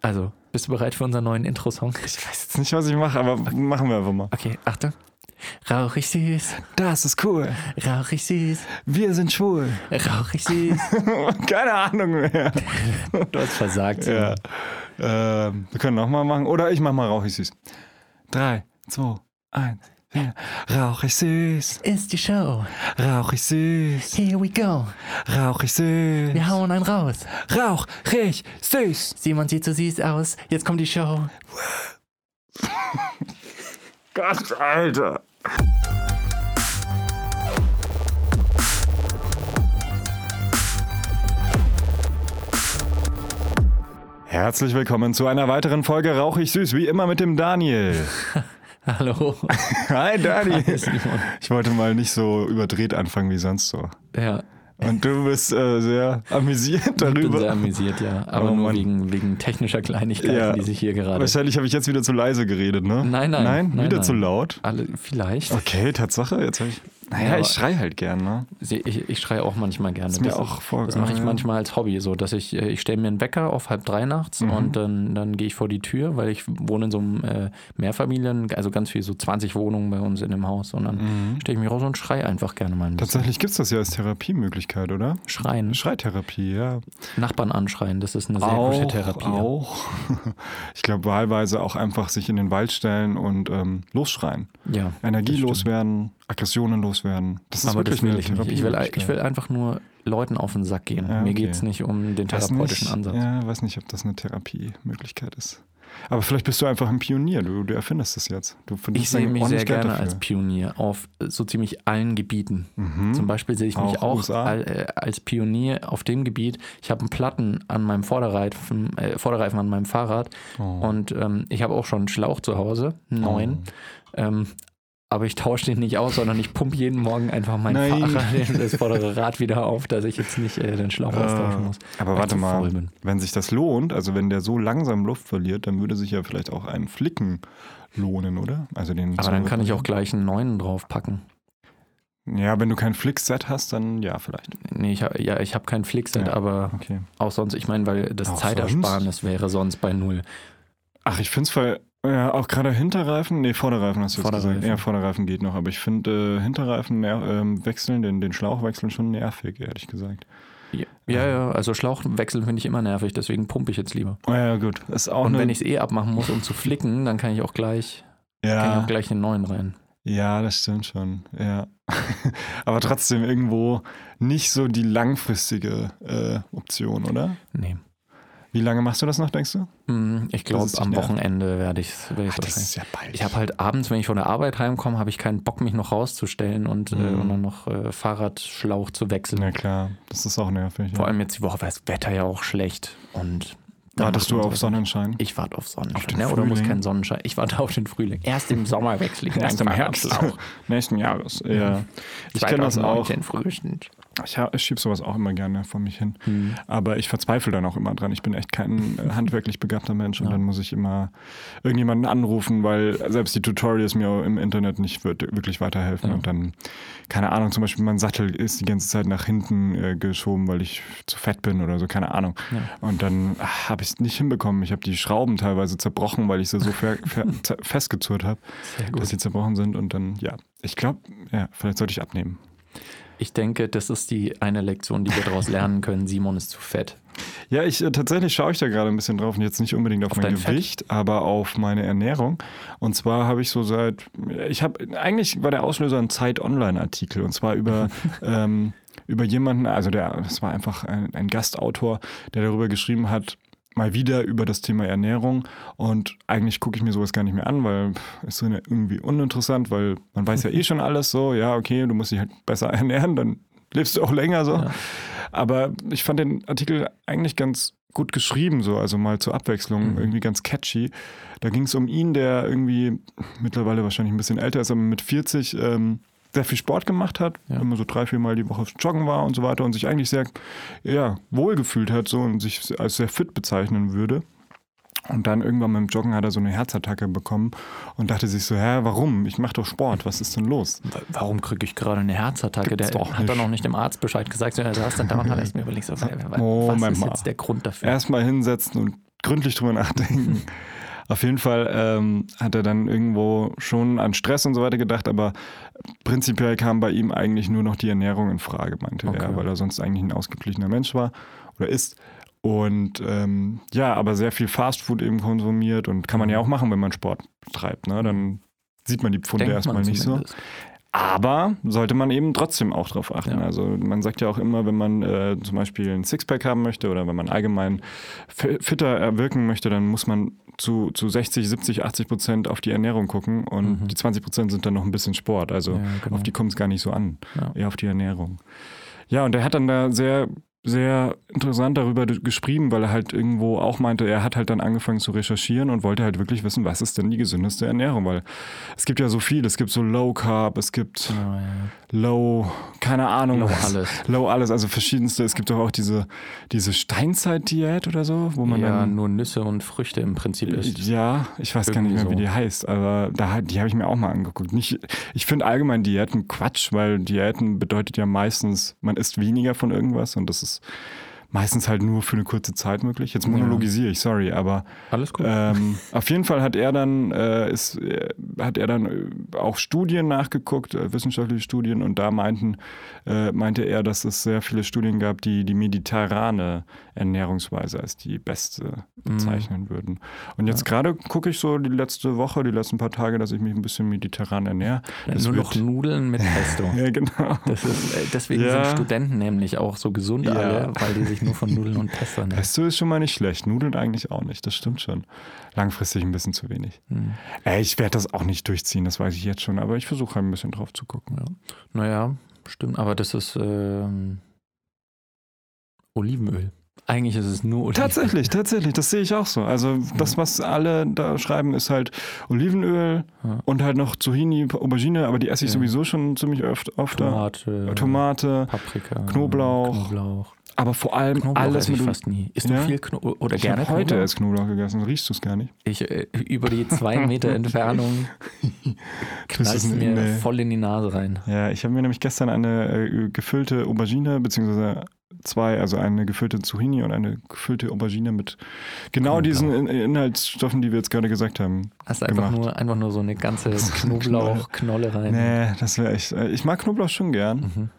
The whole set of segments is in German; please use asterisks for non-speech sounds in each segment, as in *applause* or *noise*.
Also, bist du bereit für unseren neuen Intro-Song? Ich weiß jetzt nicht, was ich mache, aber machen wir einfach mal. Okay, Achtung. Rauchig süß, Das ist cool. rauchig süß, Wir sind schwul. rauchig süß. *laughs* Keine Ahnung mehr. *laughs* Du hast versagt. Ja. Ähm, wir können nochmal machen. Oder ich mach mal rauchig süß. Drei, zwei, eins, vier. Rauchig süß. Ist die Show. Rauchig süß. Here we go. Rauchig süß. Wir hauen einen raus. Rauchig süß. Simon sieht so süß aus. Jetzt kommt die Show. *laughs* Gott, Alter. Herzlich willkommen zu einer weiteren Folge Rauchig Süß, wie immer mit dem Daniel. *laughs* Hallo. *laughs* Hi Simon. Ich wollte mal nicht so überdreht anfangen wie sonst so. Ja, Und du bist äh, sehr amüsiert ich bin darüber. sehr amüsiert, ja. Aber Oh nur wegen, wegen technischer Kleinigkeiten, Ja. die sich hier gerade. Wahrscheinlich habe ich jetzt wieder zu leise geredet, ne? Nein, nein, Nein, nein, wieder nein. zu laut. Alle, vielleicht. Okay, Tatsache. Jetzt habe ich. Naja, ich schrei halt gern, ne? Ich, ich schreie auch manchmal gerne. Ist mir das auch vor- das mache ich manchmal als Hobby, so dass ich, äh, ich stelle mir einen Wecker auf halb drei nachts Mhm. und dann, dann gehe ich vor die Tür, weil ich wohne in so einem äh, Mehrfamilien, also ganz viel, so 20 Wohnungen bei uns in dem Haus und dann Mhm. stelle ich mich raus und schreie einfach gerne mal ein bisschen. Tatsächlich gibt es das ja als Therapiemöglichkeit, oder? Schreien, Schreitherapie, ja. Nachbarn anschreien, das ist eine sehr gute Therapie. Auch. *laughs* Ich glaube, wahlweise auch einfach sich in den Wald stellen und ähm, losschreien. Ja, Energie das stimmt. loswerden, Aggressionen loswerden. Das ist aber wirklich das will ich nicht. Ich will, ich will einfach nur Leuten auf den Sack gehen. Ja, Mir okay. geht es nicht um den therapeutischen nicht, Ansatz. Ja, weiß nicht, ob das eine Therapiemöglichkeit ist. Aber vielleicht bist du einfach ein Pionier. Du, du erfindest das jetzt. Du Ich sehe mich sehr gerne dafür. als Pionier auf so ziemlich allen Gebieten. Mhm. Zum Beispiel sehe ich mich Auch auch USA? al- äh, als Pionier auf dem Gebiet. Ich habe einen Platten an meinem Vorderreifen, äh, Vorderreifen an meinem Fahrrad Oh. und ähm, ich habe auch schon einen Schlauch zu Hause, einen neuen. Ähm, aber ich tausche den nicht aus, sondern ich pumpe jeden Morgen einfach mein Nein. Fahrrad, das vordere Rad wieder auf, dass ich jetzt nicht äh, den Schlauch austauschen muss. Aber warte mal, wenn sich das lohnt, also wenn der so langsam Luft verliert, dann würde sich ja vielleicht auch ein Flicken lohnen, oder? Also den Aber dann kann ich auch gleich einen neuen draufpacken. Ja, wenn du kein Flick-Set hast, dann ja, vielleicht. Nee, ich, hab- ja, ich habe kein Flickset, Ja. aber Okay. auch sonst, ich meine, weil das Auch Zeitersparnis wäre sonst bei null. Ach, ich finde es voll. Ja, auch gerade Hinterreifen, nee, Vorderreifen hast du jetzt gesagt. Ja, Vorderreifen geht noch, aber ich finde äh, Hinterreifen ähm, wechseln, den, den Schlauch wechseln schon nervig, ehrlich gesagt. Ja, ja, ja, also Schlauch wechseln finde ich immer nervig, deswegen pumpe ich jetzt lieber. Oh, ja, gut. Ist auch Und eine, wenn ich es eh abmachen muss, um zu flicken, dann kann ich auch gleich, kann ich ja, auch gleich den neuen rein. ja, das stimmt schon. Ja. *laughs* aber trotzdem irgendwo nicht so die langfristige äh, Option, oder? Nee. Wie lange machst du das noch, denkst du? Hm, Ich glaube, am. Wochenende werde ich es werd ich's das ist ja bald. Ich habe halt abends, wenn ich von der Arbeit heimkomme, habe ich keinen Bock, mich noch rauszustellen und, äh, Mhm. und dann noch äh, Fahrradschlauch zu wechseln. Na klar, das ist auch nervig. Vor Ja. allem jetzt die Woche war das Wetter ja auch schlecht. Und Wartest du auf Sonnenschein? Ich warte auf Sonnenschein. Auf den ja, oder muss kein Sonnenschein. Ich warte auf den Frühling. Erst im Sommer wechsle ich *laughs* Erst im Herbst. *laughs* Nächsten Jahres. Ja. Ich kenne das auch. 2019 frühestens. Ich, ich schiebe sowas auch immer gerne vor mich hin. Hm. Aber ich verzweifle dann auch immer dran. Ich bin echt kein äh, *laughs* handwerklich begabter Mensch und Ja. dann muss ich immer irgendjemanden anrufen, weil selbst die Tutorials mir im Internet nicht wirklich weiterhelfen. Ja. Und dann, keine Ahnung, zum Beispiel mein Sattel ist die ganze Zeit nach hinten äh, geschoben, weil ich zu fett bin oder so, keine Ahnung. Ja. Und dann habe ich es nicht hinbekommen. Ich habe die Schrauben teilweise zerbrochen, weil ich sie so *laughs* festgezurrt habe, dass sie zerbrochen sind. Und dann, ja, ich glaube, ja, vielleicht sollte ich abnehmen. Ich denke, das ist die eine Lektion, die wir daraus *laughs* lernen können. Simon ist zu fett. Ja, ich äh, tatsächlich schaue ich da gerade ein bisschen drauf und jetzt nicht unbedingt auf, Auf mein dein Fett? Gewicht, aber auf meine Ernährung. Und zwar habe ich so seit, ich habe, eigentlich war der Auslöser ein Zeit-Online-Artikel und zwar über, *laughs* ähm, über jemanden, also der, das war einfach ein, ein Gastautor, der darüber geschrieben hat, mal wieder über das Thema Ernährung und eigentlich gucke ich mir sowas gar nicht mehr an, weil pff, ist eine- irgendwie uninteressant, weil man weiß ja eh schon *laughs* alles so, ja, okay, du musst dich halt besser ernähren, dann lebst du auch länger so. Ja. Aber ich fand den Artikel eigentlich ganz gut geschrieben, so, also mal zur Abwechslung, Mhm. irgendwie ganz catchy. Da ging es um ihn, der irgendwie mittlerweile wahrscheinlich ein bisschen älter ist, aber mit 40 ähm, sehr viel Sport gemacht hat, Ja. immer so drei, vier Mal die Woche joggen war und so weiter und sich eigentlich sehr ja, wohlgefühlt hat so und sich als sehr fit bezeichnen würde. Und dann irgendwann beim Joggen hat er so eine Herzattacke bekommen und dachte sich so, hä, warum? Ich mache doch Sport, was ist denn los? Wa- Warum kriege ich gerade eine Herzattacke? Gibt's Der hat doch noch nicht dem Arzt Bescheid gesagt, sondern er saß dann da und hat *laughs* erst mir überlegt, so, wa- wa- was Moment ist mal. jetzt der Grund dafür? Erstmal hinsetzen und gründlich drüber nachdenken. *laughs* Auf jeden Fall ähm, hat er dann irgendwo schon an Stress und so weiter gedacht, aber prinzipiell kam bei ihm eigentlich nur noch die Ernährung in Frage, meinte Okay. er, weil er sonst eigentlich ein ausgeglichener Mensch war oder ist. Und ähm, ja, aber sehr viel Fastfood eben konsumiert und kann man ja auch machen, wenn man Sport treibt. Ne? Dann sieht man die Pfunde Denkt erstmal nicht so. Aber sollte man eben trotzdem auch drauf achten. Ja. Also man sagt ja auch immer, wenn man äh, zum Beispiel ein Sixpack haben möchte oder wenn man allgemein fi- fitter erwirken möchte, dann muss man zu, zu 60, 70, 80 Prozent auf die Ernährung gucken und Mhm. die 20 Prozent sind dann noch ein bisschen Sport. Also Ja, genau. auf die kommt es gar nicht so an, Ja. eher auf die Ernährung. Ja, und er hat dann da sehr, sehr interessant darüber geschrieben, weil er halt irgendwo auch meinte, er hat halt dann angefangen zu recherchieren und wollte halt wirklich wissen, was ist denn die gesündeste Ernährung, weil es gibt ja so viel, es gibt so Low Carb, es gibt Ja, ja. Low, keine Ahnung. Low was. alles. *laughs* Low alles, also verschiedenste. Es gibt doch auch diese, diese Steinzeit-Diät oder so, wo man ja, dann. nur Nüsse und Früchte im Prinzip ist. Ja, ich weiß gar nicht mehr, Irgendwie wie so. die heißt, aber da, die habe ich mir auch mal angeguckt. Nicht, ich finde allgemein Diäten Quatsch, weil Diäten bedeutet ja meistens, man isst weniger von irgendwas und das ist ist meistens halt nur für eine kurze Zeit möglich. Jetzt monologisiere ich, sorry, aber Alles gut. ähm, *laughs* auf jeden Fall hat er dann äh, ist, äh, hat er dann äh, auch Studien nachgeguckt, äh, wissenschaftliche Studien, und da meinten, äh, meinte er, dass es sehr viele Studien gab, die die mediterrane Ernährungsweise als die beste bezeichnen würden. Und jetzt gerade gucke ich so die letzte Woche, die letzten paar Tage, dass ich mich ein bisschen mediterran ernähre. Das nur noch Nudeln mit *laughs* Pesto. Ja, genau. Ist, äh, deswegen Ja. sind Studenten nämlich auch so gesund Ja. alle, weil die sich nur von Nudeln und Pesto ernähren. Pesto ist schon mal nicht schlecht, Nudeln eigentlich auch nicht, das stimmt schon. Langfristig ein bisschen zu wenig. Hm. Ey, ich werde das auch nicht durchziehen, das weiß ich jetzt schon, aber ich versuche halt ein bisschen drauf zu gucken. Ja. Naja, stimmt, aber das ist ähm, Olivenöl. Eigentlich ist es nur Olivenöl. Tatsächlich, *laughs* tatsächlich, das sehe ich auch so. Also das, was alle da schreiben, ist halt Olivenöl Ja. und halt noch Zucchini, Aubergine, aber die esse ich Ja. sowieso schon ziemlich öfter. Tomate, Tomate, Paprika, Knoblauch. Knoblauch. Aber vor allem Knoblauch alles esse ich mit fast nie. Isst Ja? du viel Knoblauch oder Ich gerne habe heute Knoblauch? erst Knoblauch gegessen, riechst du es gar nicht? Ich, äh, über die zwei *laughs* Meter Entfernung knallt es es mir nee. voll in die Nase rein. Ja, ich habe mir nämlich gestern eine äh, gefüllte Aubergine, beziehungsweise zwei, also eine gefüllte Zucchini und eine gefüllte Aubergine mit genau Knoblauch. diesen In Inhaltsstoffen, die wir jetzt gerade gesagt haben. Hast einfach gemacht. nur, einfach nur so eine ganze *laughs* Knolle. Knoblauchknolle rein. Nee, das wäre echt. äh, Ich mag Knoblauch schon gern, Mhm.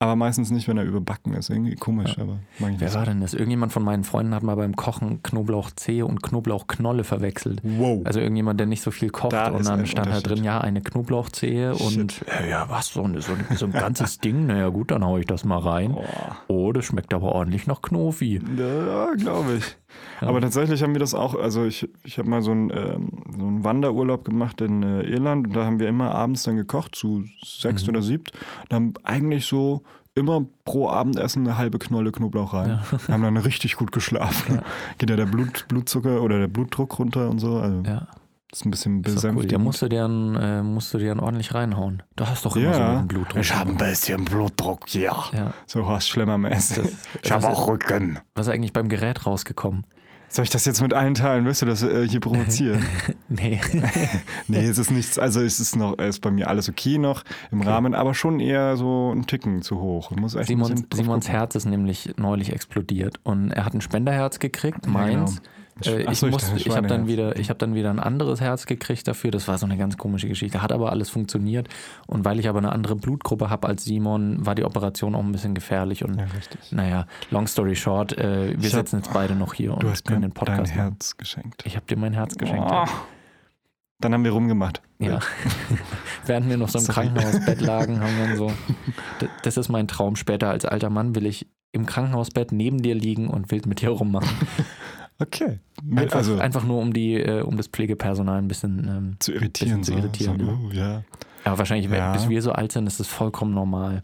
Aber meistens nicht, wenn er überbacken ist. Irgendwie komisch, aber mag ich Wer war denn das? Irgendjemand von meinen Freunden hat mal beim Kochen Knoblauchzehe und Knoblauchknolle verwechselt. Wow. Also irgendjemand, der nicht so viel kocht Da und dann stand halt Unterschied. drin, ja, eine Knoblauchzehe und ja, ja, was, so ein, so ein, so ein ganzes *laughs* Ding, naja gut, dann hau ich das mal rein. Oh. Oh, das schmeckt aber ordentlich nach Knofi. Ja, glaube ich. Ja. Aber tatsächlich haben wir das auch, also ich, ich habe mal so einen, ähm, so einen Wanderurlaub gemacht in äh, Irland und da haben wir immer abends dann gekocht, zu sechs Mhm. oder siebt. Und haben eigentlich so immer pro Abendessen eine halbe Knolle Knoblauch rein. Wir *laughs* haben dann richtig gut geschlafen. Geht ja der Blut, Blutzucker oder der Blutdruck runter und so. Also Ja, das ist ein bisschen doch cool. besänftigend. Der musst du dir, dann, äh, musst du dir dann ordentlich reinhauen. Du hast doch immer so ja, einen Blutdruck. ich habe ein bisschen Blutdruck, ja. ja, So Horst Schlemmer-mäßig. das, Ich habe was, auch Rücken. was ist eigentlich beim Gerät rausgekommen? Soll ich das jetzt mit allen teilen? Wirst du das äh, hier provozieren? *laughs* Nee. *laughs* nee, es ist nichts, also es ist noch, ist bei mir alles okay noch im Rahmen, aber schon eher so ein Ticken zu hoch. Simons, Simons. Herz ist nämlich neulich explodiert und er hat ein Spenderherz gekriegt, meins. Äh, ich so, ich ich habe dann wieder, ich habe dann wieder ein anderes Herz gekriegt dafür. Das war so eine ganz komische Geschichte. Hat aber alles funktioniert und weil ich aber eine andere Blutgruppe habe als Simon, war die Operation auch ein bisschen gefährlich und Ja, richtig. naja, long story short, äh, wir Ich hab- sitzen jetzt beide noch hier und können den Podcast dein machen. Herz geschenkt. Ich habe dir mein Herz geschenkt. Oh. Dann haben wir rumgemacht. Ja. *laughs* Während wir noch so im *laughs* Sorry. Krankenhausbett lagen, haben wir dann so. Das ist mein Traum. Später als alter Mann will ich im Krankenhausbett neben dir liegen und wild mit dir rummachen. Okay. Einfach, also einfach nur um die, äh, um das Pflegepersonal ein bisschen. Ähm, zu irritieren. bisschen zu so. irritieren, so, ja. oh, ja. aber wahrscheinlich, Ja. bis wir so alt sind, ist es vollkommen normal.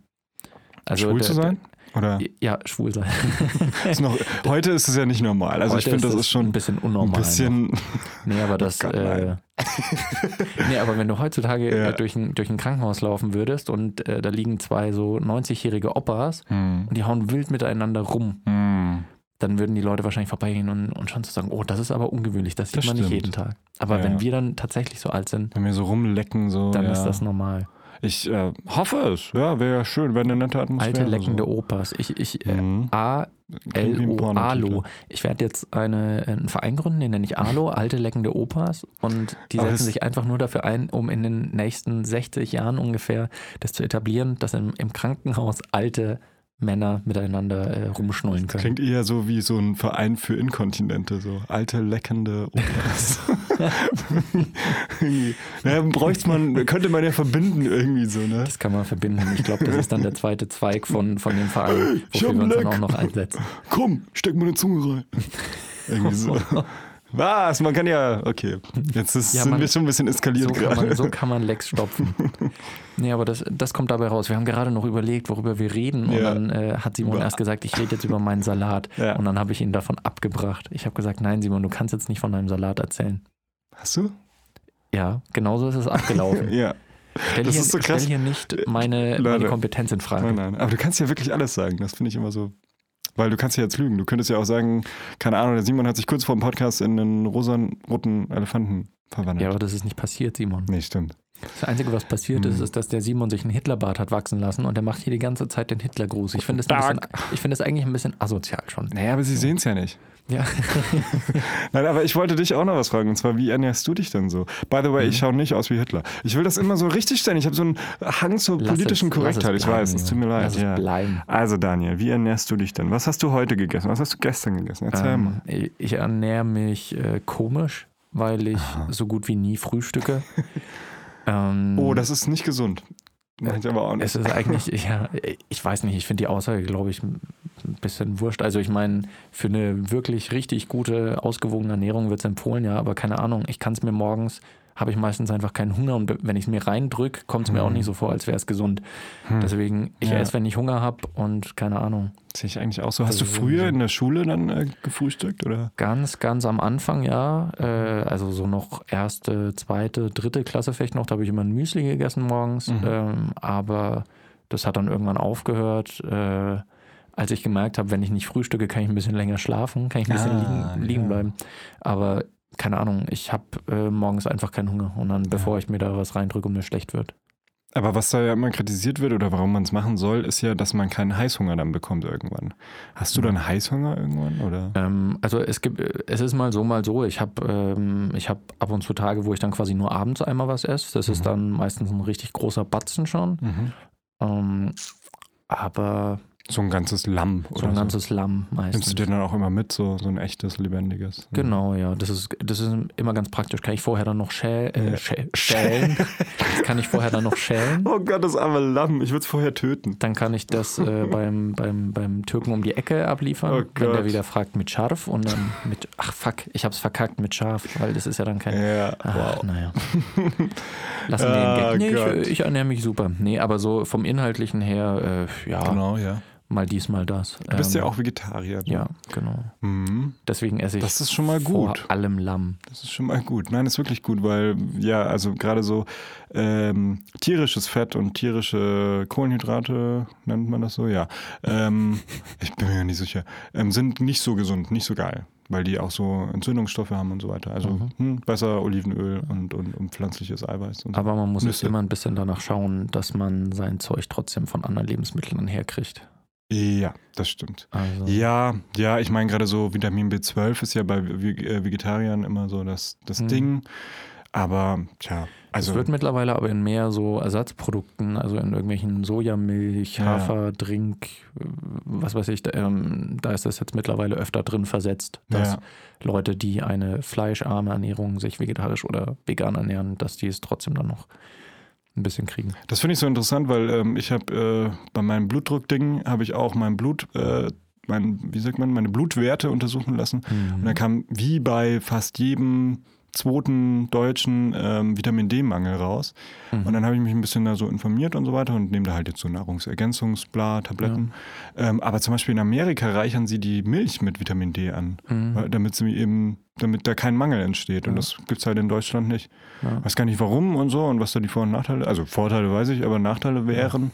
Also Schwul der- zu sein? Oder? der- Ja, schwul sein. *laughs* Ist noch, *laughs* heute ist es ja nicht normal. Also ich Heute finde, das ist schon ein bisschen ein unnormal. bisschen. Noch. Nee, aber *laughs* das. Gott, äh, nee, aber wenn du heutzutage Ja. äh, durch, ein, durch ein Krankenhaus laufen würdest und äh, da liegen zwei so 90-jährige Opas Hm. und die hauen wild miteinander rum, Hm. Dann würden die Leute wahrscheinlich vorbeigehen und, und schon zu sagen, oh, das ist aber ungewöhnlich, das sieht Das man nicht stimmt. jeden Tag. Aber Ja, wenn ja. wir dann tatsächlich so alt sind, Wenn wir so rumlecken, so. dann ja. ist das normal. Ich äh, hoffe es. Ja, wäre ja schön, wäre eine nette Atmosphäre. Alte leckende so. Opas. Ich, ich, äh, Mhm. A, L-O, Pornotitel. ALO. Ich werde jetzt eine, einen Verein gründen, den nenne ich ALO, *laughs* Alte Leckende Opas. Und die setzen sich einfach nur dafür ein, um in den nächsten 60 Jahren ungefähr das zu etablieren, dass im, im Krankenhaus alte Männer miteinander äh, rumschnullen können. Klingt eher so wie so ein Verein für Inkontinente, so alte, leckende Opas. *laughs* Naja, bräuchte man, könnte man ja verbinden irgendwie so, ne? Das kann man verbinden. Ich glaube, das ist dann der zweite Zweig von, von dem Verein, wofür wir uns dann Leck. auch noch einsetzen. Komm, steck meine Zunge rein. *laughs* Irgendwie so. Was? Man kann ja, okay. Jetzt ist, Ja, sind man- wir schon ein bisschen eskaliert So kann, gerade. man, so kann man Lecks stopfen. *laughs* Nee, aber das, das kommt dabei raus. Wir haben gerade noch überlegt, worüber wir reden. Und Ja. dann äh, hat Simon Über- erst gesagt, ich rede jetzt über meinen Salat. Ja. Und dann habe ich ihn davon abgebracht. Ich habe gesagt, nein, Simon, du kannst jetzt nicht von deinem Salat erzählen. Hast du? Ja, genauso ist es abgelaufen. *laughs* Ja. Stell, Das hier, ist so krass. stell hier nicht meine, meine Kompetenz in Frage. Nein, nein. Aber du kannst ja wirklich alles sagen. Das finde ich immer so. Weil du kannst ja jetzt lügen. Du könntest ja auch sagen, keine Ahnung, der Simon hat sich kurz vor dem Podcast in einen rosa-roten Elefanten verwandelt. Ja, aber das ist nicht passiert, Simon. Nee, stimmt. Das Einzige, was passiert ist, Hm. ist, dass der Simon sich einen Hitlerbart hat wachsen lassen und der macht hier die ganze Zeit den Hitlergruß. Ich finde es ein bisschen, ich finde es eigentlich ein bisschen asozial schon. Naja, aber sie sehen es ja nicht. Ja. *laughs* Nein, aber ich wollte dich auch noch was fragen. Und zwar, wie ernährst du dich denn so? By the way, ich schaue nicht aus wie Hitler. Ich will das immer so richtig stellen. Ich habe so einen Hang zur Lass politischen es- Korrektheit. Ich bleiben, weiß, es tut mir leid. Ja. Also, Daniel, wie ernährst du dich denn? Was hast du heute gegessen? Was hast du gestern gegessen? Erzähl mal. Ähm, ich- ich ernähre mich äh, komisch, weil ich so gut wie nie frühstücke. *laughs* ähm, Oh, das ist nicht gesund. Ich aber auch nicht. es ist eigentlich, *laughs* ja, ich weiß nicht, ich finde die Aussage, glaube ich, ein bisschen wurscht. Also ich meine, für eine wirklich richtig gute, ausgewogene Ernährung wird es empfohlen, ja, aber keine Ahnung, ich kann es mir morgens, habe ich meistens einfach keinen Hunger und wenn ich es mir reindrücke, kommt es mir auch nicht so vor, als wäre es gesund. Deswegen, ich Hm. Ja. esse, wenn ich Hunger habe und keine Ahnung. Sehe ich eigentlich auch so. Hast Das du früher in der Schule dann äh, gefrühstückt? Oder? Ganz, ganz am Anfang, ja. Äh, also so noch erste, zweite, dritte Klasse vielleicht noch. Da habe ich immer ein Müsli gegessen morgens. Mhm. Ähm, aber das hat dann irgendwann aufgehört. Äh, als ich gemerkt habe, wenn ich nicht frühstücke, kann ich ein bisschen länger schlafen, kann ich ein bisschen Ah, liegen, liegen ja. bleiben. Aber keine Ahnung, ich habe äh, morgens einfach keinen Hunger. Und dann, bevor ich mir da was reindrücke und mir schlecht wird. Aber was da ja immer kritisiert wird oder warum man es machen soll, ist ja, dass man keinen Heißhunger dann bekommt irgendwann. Hast du dann Heißhunger irgendwann? Oder? Ähm, also es gibt, es ist mal so, mal so. Ich habe ähm, ich hab ab und zu Tage, wo ich dann quasi nur abends einmal was esse. Das ist Mhm. dann meistens ein richtig großer Batzen schon. Mhm. Ähm, aber So ein ganzes Lamm so ein so. ganzes Lamm meistens. Nimmst du dir dann auch immer mit, so, so ein echtes, lebendiges? Genau, ja. Das ist, das ist immer ganz praktisch. Kann ich vorher dann noch schäl, äh, schälen. das *laughs* kann ich vorher dann noch schälen. Oh Gott, das arme Lamm. Ich würde es vorher töten. Dann kann ich das äh, beim, beim, beim Türken um die Ecke abliefern, Oh wenn der wieder fragt mit scharf und dann mit, ach fuck, ich hab's verkackt mit scharf, weil das ist ja dann kein, Ja, Ach, wow. naja. *laughs* Lassen wir Ah, den Gag. Nee, ich, ich ernähre mich super. Nee, aber so vom Inhaltlichen her, äh, ja, Genau, ja. Mal dies, mal das. Du bist Ähm, ja auch Vegetarier. ne? Ja, genau. Mhm. Deswegen esse ich Das ist schon mal vor gut. allem Lamm. Das ist schon mal gut. Nein, ist wirklich gut, weil ja, also gerade so ähm, tierisches Fett und tierische Kohlenhydrate, nennt man das so, ja. Ähm, *laughs* ich bin mir ja nicht sicher. Ähm, sind nicht so gesund, nicht so geil, weil die auch so Entzündungsstoffe haben und so weiter. Also Mhm. hm, besser Olivenöl und, und, und pflanzliches Eiweiß. Und so. Aber man muss Nüsse. immer ein bisschen danach schauen, dass man sein Zeug trotzdem von anderen Lebensmitteln herkriegt. Ja, das stimmt. Also, Ja, ja, ich meine gerade so Vitamin B12 ist ja bei äh, Vegetariern immer so das, das Mhm. Ding. Aber tja, also es wird mittlerweile aber in mehr so Ersatzprodukten, also in irgendwelchen Sojamilch, Ja. Haferdrink, äh, was weiß ich, da, ähm, da ist das jetzt mittlerweile öfter drin versetzt, dass Ja. Leute, die eine fleischarme Ernährung sich vegetarisch oder vegan ernähren, dass die es trotzdem dann noch ein bisschen kriegen. Das finde ich so interessant, weil ähm, ich habe äh, bei meinem Blutdruckding habe ich auch mein Blut, äh, mein, wie sagt man, meine Blutwerte untersuchen lassen. Und da kam wie bei fast jedem zweiten deutschen ähm, Vitamin D-Mangel raus. Mhm. Und dann habe ich mich ein bisschen da so informiert und so weiter und nehme da halt jetzt so Nahrungsergänzungsbla, Tabletten. Ähm, aber zum Beispiel in Amerika reichern sie die Milch mit Vitamin D an, Mhm. weil, damit sie eben, damit da kein Mangel entsteht. Und Ja. das gibt es halt in Deutschland nicht. Ja. Weiß gar nicht warum und so und was da die Vor- und Nachteile, also Vorteile weiß ich, aber Nachteile wären,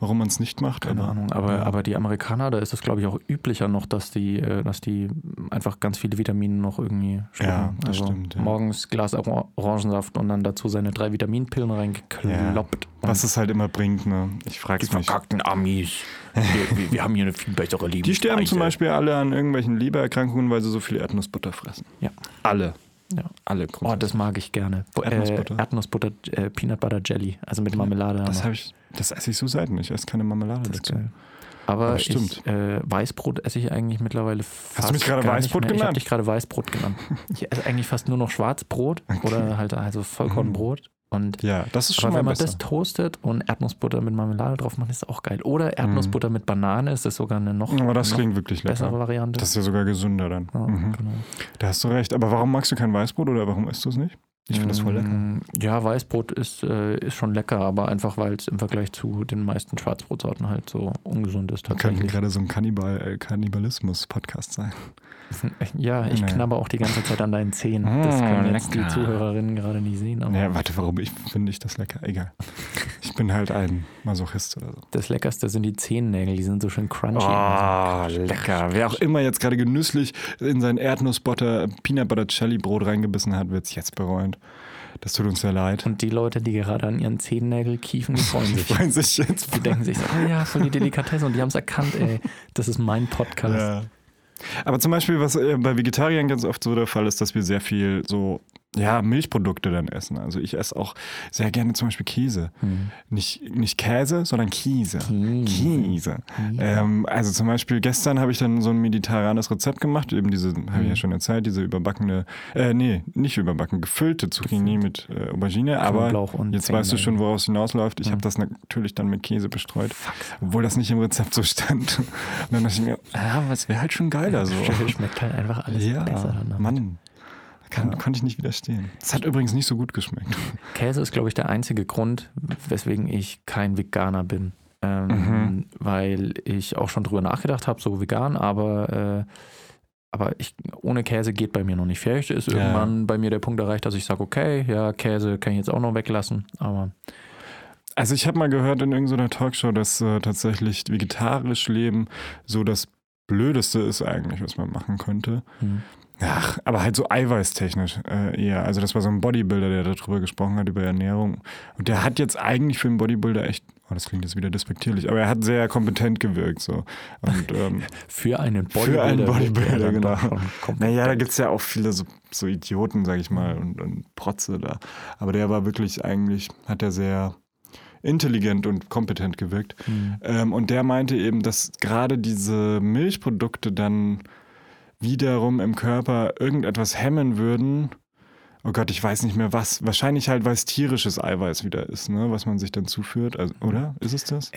warum man es nicht macht. Keine aber, Ahnung, aber, ja. aber die Amerikaner, da ist es, glaube ich, auch üblicher noch, dass die, äh, dass die einfach ganz viele Vitamine noch irgendwie schlucken. Ja, das also stimmt, ja. Morgens Glas Or- Orangensaft und dann dazu seine drei Vitaminpillen reingekloppt. Was es halt immer bringt, ne? Ich die frag's mich. verkackten Amis. Wir, wir, wir haben hier eine viel bessere Lebensweise. Die sterben zum Beispiel alle an irgendwelchen Lebererkrankungen, weil sie so viel Erdnussbutter fressen. Ja. Alle. Ja. Alle Oh, grundsätzlich. das mag ich gerne. Bo- Erdnussbutter? Äh, Erdnussbutter, äh, Peanut Butter Jelly, also mit Marmelade. Das habe ich, das esse ich so selten. Ich esse keine Marmelade dazu. geil. Aber Aber ich, stimmt. äh, Weißbrot esse ich eigentlich mittlerweile fast du mich gerade Weißbrot mehr. Ich habe genannt? dich gerade Weißbrot genannt. *laughs* Ich esse eigentlich fast nur noch Schwarzbrot oder halt also Vollkornbrot. Und Ja, das ist schon mal wenn man besser. das toastet und Erdnussbutter mit Marmelade drauf macht, ist das auch geil. Oder Erdnussbutter mit Banane ist das sogar eine noch. Aber das noch klingt wirklich bessere lecker. Variante. Das ist ja sogar gesünder dann. ja, Mhm. genau. Da hast du recht. Aber warum magst du kein Weißbrot oder warum isst du es nicht? Ich finde das voll lecker. Mm, Ja, Weißbrot ist, äh, ist schon lecker, aber einfach weil es im Vergleich zu den meisten Schwarzbrotsorten halt so ungesund ist Könnte tatsächlich. gerade so ein Kannibal, äh, Kannibalismus-Podcast sein. *laughs* Ja, ich Nee. knabber auch die ganze Zeit an deinen Zähnen. Das Mm, können jetzt lecker. die Zuhörerinnen gerade nicht sehen, aber Ja, warte, warum ich finde ich das lecker? Egal. Ich bin halt ein Masochist oder so. das Leckerste sind die Zehennägel, die sind so schön crunchy. Oh, lecker. Wer auch immer jetzt gerade genüsslich in sein Erdnussbutter, Peanut Butter Jelly Brot reingebissen hat, wird es jetzt bereuen. Das tut uns sehr leid. Und die Leute, die gerade an ihren Zehennägel kiefen, die freuen *laughs* Die sich. freuen sich jetzt. Die denken sich so, oh ja, voll die Delikatesse und die haben es erkannt, ey. Das ist mein Podcast. Ja. Aber zum Beispiel, was äh, bei Vegetariern ganz oft so der Fall ist, dass wir sehr viel so ja, Milchprodukte dann essen. Also ich esse auch sehr gerne zum Beispiel Käse. Hm. Nicht, nicht Käse, sondern Käse. Käse. Käse. Ähm, also zum Beispiel gestern habe ich dann so ein mediterranes Rezept gemacht, eben diese, habe ich ja schon erzählt, diese überbackene, äh, nee, nicht überbacken, gefüllte Zucchini mit äh, Aubergine, aber jetzt weißt du schon, woraus hinausläuft. Ich Ja. habe das natürlich dann mit Käse bestreut, obwohl das nicht im Rezept so stand. *laughs* Und dann dachte ich mir, ah, was wäre halt schon geiler so. *laughs* Schmeckt halt einfach alles Ja, besser. danach. Mann. Kann, konnte ich nicht widerstehen. Es hat übrigens nicht so gut geschmeckt. Käse ist, glaube ich, der einzige Grund, weswegen ich kein Veganer bin. Ähm, Mhm. Weil ich auch schon drüber nachgedacht habe, so vegan, aber, äh, aber ich, ohne Käse geht bei mir noch nicht. Vielleicht ist Ja. irgendwann bei mir der Punkt erreicht, dass ich sage, okay, ja, Käse kann ich jetzt auch noch weglassen, aber Also ich habe mal gehört in irgendeiner Talkshow, dass äh, tatsächlich vegetarisch leben so das Blödeste ist eigentlich, was man machen könnte. hm. Ach, aber halt so eiweißtechnisch äh, eher. Also das war so ein Bodybuilder, der darüber gesprochen hat, über Ernährung. Und der hat jetzt eigentlich für einen Bodybuilder echt, oh, das klingt jetzt wieder despektierlich, aber er hat sehr kompetent gewirkt. So. Und ähm, *laughs* für einen Für Bodybuilder. einen Bodybuilder, genau. Naja, da gibt es ja auch viele so, so Idioten, sag ich mal, und, und Protze da. Aber der war wirklich eigentlich, hat er sehr intelligent und kompetent gewirkt. Hm. Ähm, und der meinte eben, dass gerade diese Milchprodukte dann wiederum im Körper irgendetwas hemmen würden. Oh Gott, ich weiß nicht mehr was. Wahrscheinlich halt, weil es tierisches Eiweiß wieder ist, ne? was man sich dann zuführt. Also, oder? Ist es das?